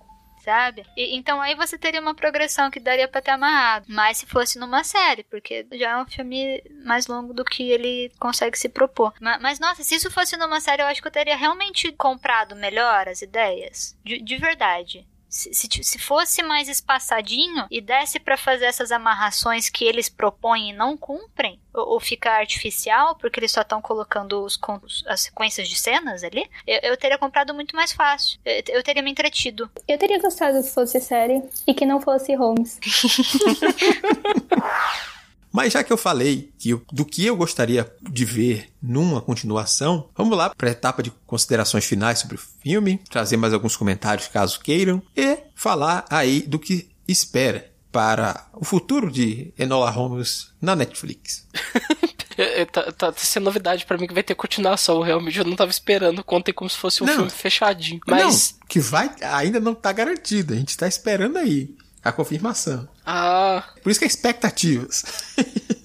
[SPEAKER 5] sabe? E, então aí você teria uma progressão que daria para ter amarrado. Mas se fosse numa série, porque já é um filme mais longo do que ele consegue se propor. Mas, mas nossa, se isso fosse numa série, eu acho que eu teria realmente comprado melhor as ideias. de, de verdade. Se, se, se, fosse mais espaçadinho e desse para fazer essas amarrações que eles propõem e não cumprem, ou, ou fica artificial porque eles só estão colocando os, as sequências de cenas ali, eu, eu teria comprado muito mais fácil. Eu, eu, teria me entretido.
[SPEAKER 3] Eu teria gostado se fosse série e que não fosse Holmes.
[SPEAKER 2] Mas já que eu falei que eu, do que eu gostaria de ver numa continuação, vamos lá para a etapa de considerações finais sobre o filme, trazer mais alguns comentários caso queiram e falar aí do que espera para o futuro de Enola Holmes na Netflix.
[SPEAKER 4] É, é, tá, tá, sendo novidade para mim que vai ter continuação. Realmente eu não tava esperando. Contei como se fosse um não, filme fechadinho. Mas.
[SPEAKER 2] Não, que vai. Ainda não tá garantido. A gente tá esperando aí a confirmação.
[SPEAKER 4] Ah.
[SPEAKER 2] Por isso que é expectativas.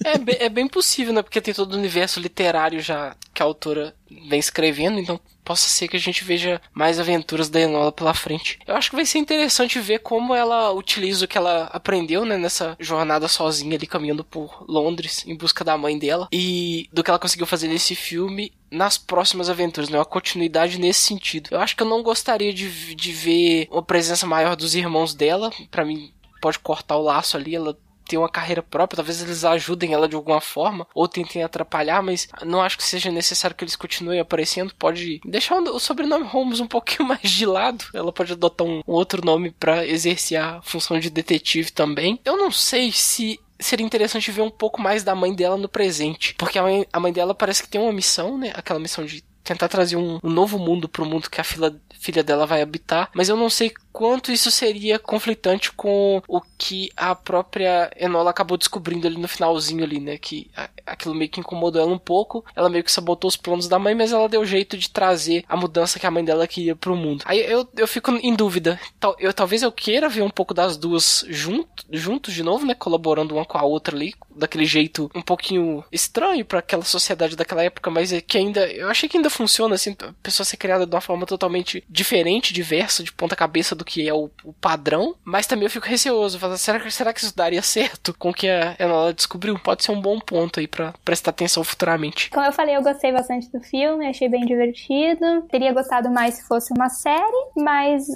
[SPEAKER 4] é, bem, é bem possível, né? Porque tem todo o universo literário já que a autora vem escrevendo, então possa ser que a gente veja mais aventuras da Enola pela frente. Eu acho que vai ser interessante ver como ela utiliza o que ela aprendeu, né, nessa jornada sozinha ali caminhando por Londres em busca da mãe dela e do que ela conseguiu fazer nesse filme nas próximas aventuras, né? Uma continuidade nesse sentido. Eu acho que eu não gostaria de, de ver uma presença maior dos irmãos dela. para mim, pode cortar o laço ali. Ela ter uma carreira própria, talvez eles ajudem ela de alguma forma, ou tentem atrapalhar, mas não acho que seja necessário que eles continuem aparecendo. Pode deixar o sobrenome Holmes um pouquinho mais de lado. Ela pode adotar um outro nome para exercer a função de detetive também. Eu não sei se seria interessante ver um pouco mais da mãe dela no presente. Porque a mãe, a mãe dela parece que tem uma missão, né? Aquela missão de tentar trazer um, um novo mundo pro mundo que a filha, filha dela vai habitar. Mas eu não sei quanto isso seria conflitante com o que a própria Enola acabou descobrindo ali no finalzinho ali, né? Que aquilo meio que incomodou ela um pouco. Ela meio que sabotou os planos da mãe, mas ela deu jeito de trazer a mudança que a mãe dela queria pro mundo. Aí eu, eu fico em dúvida. Tal, eu, talvez eu queira ver um pouco das duas junto, juntos de novo, né? Colaborando uma com a outra ali, daquele jeito um pouquinho estranho para aquela sociedade daquela época, mas é que ainda. Eu achei que ainda funciona, assim, a pessoa ser criada de uma forma totalmente diferente, diversa, de ponta cabeça do que é o, o padrão, mas também eu fico receoso. Falo, será, será que isso daria certo com o que a Enola descobriu? Pode ser um bom ponto aí para prestar atenção futuramente.
[SPEAKER 3] Como eu falei, eu gostei bastante do filme, achei bem divertido. Teria gostado mais se fosse uma série, mas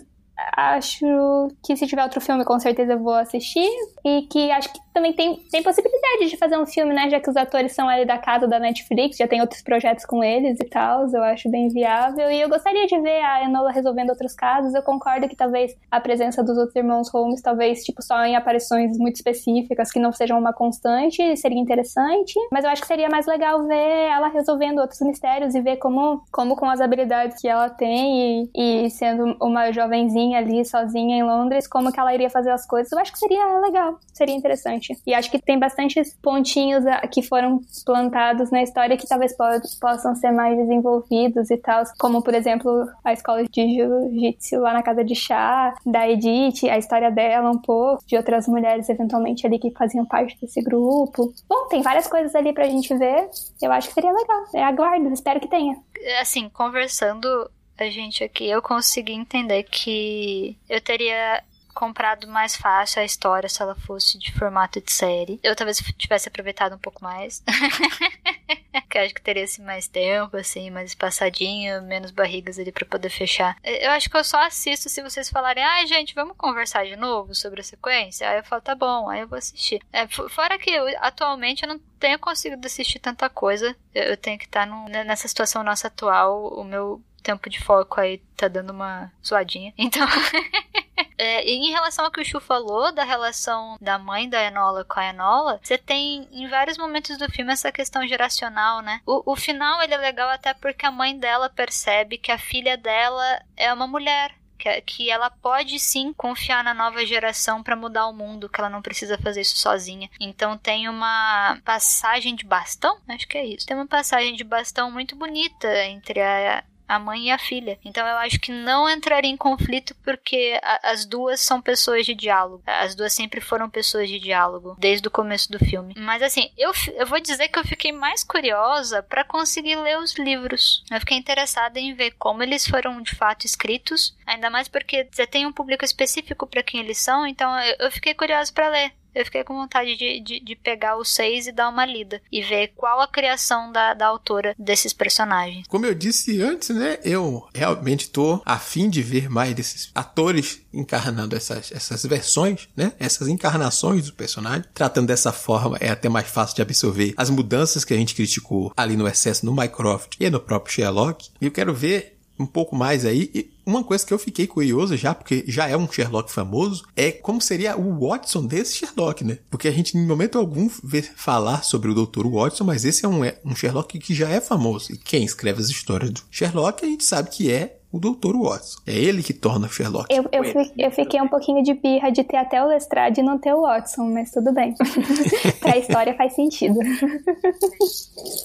[SPEAKER 3] acho que se tiver outro filme, com certeza eu vou assistir. E que acho que também tem, tem possibilidade de fazer um filme, né? Já que os atores são ali da casa da Netflix, já tem outros projetos com eles e tal. Eu acho bem viável. E eu gostaria de ver a Enola resolvendo outros casos. Eu concordo que talvez a presença dos outros irmãos Holmes, talvez, tipo, só em aparições muito específicas, que não sejam uma constante, seria interessante. Mas eu acho que seria mais legal ver ela resolvendo outros mistérios e ver como, como com as habilidades que ela tem e, e sendo uma jovenzinha sozinha ali, sozinha em Londres, como que ela iria fazer as coisas. Eu acho que seria legal, seria interessante. E acho que tem bastantes pontinhos que foram plantados na história que talvez possam ser mais desenvolvidos e tal, como por exemplo a escola de jiu-jitsu lá na casa de chá, da Edith, a história dela um pouco, de outras mulheres eventualmente ali que faziam parte desse grupo. Bom, tem várias coisas ali pra gente ver. Eu acho que seria legal. Eu aguardo, espero que tenha.
[SPEAKER 5] Assim, conversando a gente aqui, eu consegui entender que eu teria comprado mais fácil a história se ela fosse de formato de série. Eu talvez tivesse aproveitado um pouco mais. que acho que teria assim, mais tempo, assim, mais espaçadinho, menos barrigas ali para poder fechar. Eu acho que eu só assisto se vocês falarem, ai ah, gente, vamos conversar de novo sobre a sequência. Aí eu falo, tá bom, aí eu vou assistir. É, fora que eu, atualmente eu não tenho conseguido assistir tanta coisa. Eu, eu tenho que estar tá nessa situação nossa atual. O meu tempo de foco aí tá dando uma zoadinha. Então. é, em relação ao que o Chu falou, da relação da mãe da Enola com a Enola, você tem em vários momentos do filme essa questão geracional, né? O, o final ele é legal até porque a mãe dela percebe que a filha dela é uma mulher que, que ela pode sim confiar na nova geração para mudar o mundo, que ela não precisa fazer isso sozinha. Então tem uma passagem de bastão, acho que é isso. Tem uma passagem de bastão muito bonita entre a a mãe e a filha. Então eu acho que não entraria em conflito porque a, as duas são pessoas de diálogo. As duas sempre foram pessoas de diálogo desde o começo do filme. Mas assim, eu, eu vou dizer que eu fiquei mais curiosa para conseguir ler os livros. Eu fiquei interessada em ver como eles foram de fato escritos, ainda mais porque você tem um público específico para quem eles são, então eu, eu fiquei curiosa para ler eu fiquei com vontade de, de, de, pegar os seis e dar uma lida e ver qual a criação da, da autora desses personagens.
[SPEAKER 2] Como eu disse antes, né? Eu realmente tô afim de ver mais desses atores encarnando essas, essas versões, né? Essas encarnações do personagem. Tratando dessa forma, é até mais fácil de absorver as mudanças que a gente criticou ali no excesso no Mycroft e no próprio Sherlock. E eu quero ver um pouco mais aí. E uma coisa que eu fiquei curioso já, porque já é um Sherlock famoso, é como seria o Watson desse Sherlock, né? Porque a gente, em momento algum, vê falar sobre o Dr. Watson, mas esse é um, é um Sherlock que já é famoso. E quem escreve as histórias do Sherlock, a gente sabe que é o Dr. Watson. É ele que torna Sherlock.
[SPEAKER 3] Eu, eu, eu, fiquei um pouquinho de birra de ter até o Lestrade e não ter o Watson, mas tudo bem. pra história faz sentido.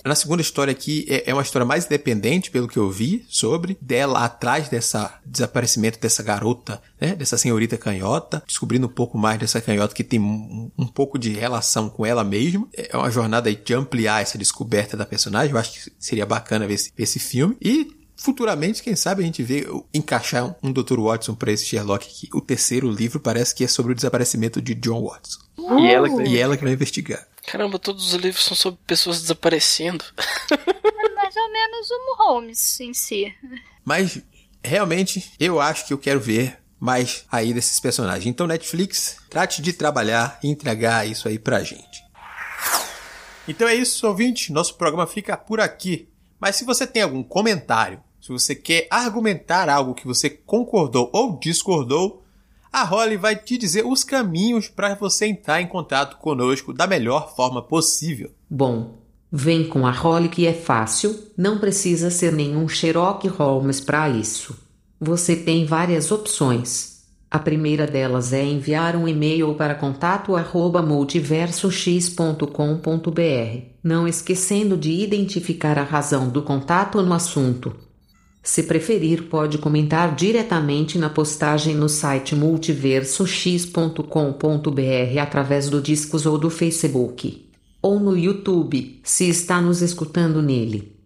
[SPEAKER 2] Na segunda história aqui, é, é uma história mais independente, pelo que eu vi, sobre dela atrás dessa desaparecimento dessa garota, né, dessa senhorita canhota, descobrindo um pouco mais dessa canhota que tem um, um pouco de relação com ela mesma. É uma jornada de ampliar essa descoberta da personagem. Eu acho que seria bacana ver esse, ver esse filme. E futuramente, quem sabe a gente vê encaixar um Dr. Watson para esse Sherlock aqui. O terceiro livro parece que é sobre o desaparecimento de John Watson.
[SPEAKER 4] E ela que-
[SPEAKER 2] E ela que vai investigar.
[SPEAKER 4] Caramba, todos os livros são sobre pessoas desaparecendo.
[SPEAKER 5] É mais ou menos o Holmes em si.
[SPEAKER 2] Mas realmente eu acho que eu quero ver mais aí desses personagens. Então Netflix, trate de trabalhar e entregar isso aí pra gente. Então é isso, ouvinte. Nosso programa fica por aqui. Mas se você tem algum comentário, se você quer argumentar algo que você concordou ou discordou, a Holly vai te dizer os caminhos para você entrar em contato conosco da melhor forma possível.
[SPEAKER 1] Bom, vem com a Holly que é fácil, não precisa ser nenhum Sherlock Holmes para isso. Você tem várias opções. A primeira delas é enviar um e-mail para contato@multiversox.com.br, não esquecendo de identificar a razão do contato no assunto. Se preferir, pode comentar diretamente na postagem no site multiversox.com.br através do Discos ou do Facebook. Ou no YouTube, se está nos escutando nele.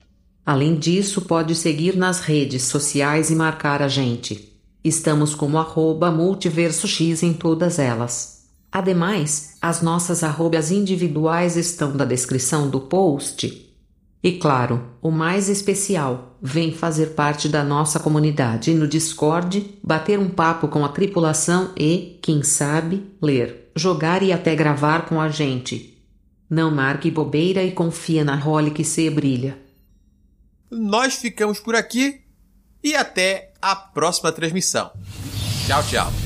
[SPEAKER 1] Além disso, pode seguir nas redes sociais e marcar a gente. Estamos como arroba multiversox em todas elas. Ademais, as nossas arrobas individuais estão na descrição do post. E claro, o mais especial, vem fazer parte da nossa comunidade no Discord, bater um papo com a tripulação e, quem sabe, ler, jogar e até gravar com a gente. Não marque bobeira e confia na Holly que se brilha.
[SPEAKER 2] Nós ficamos por aqui e até a próxima transmissão. Tchau, tchau.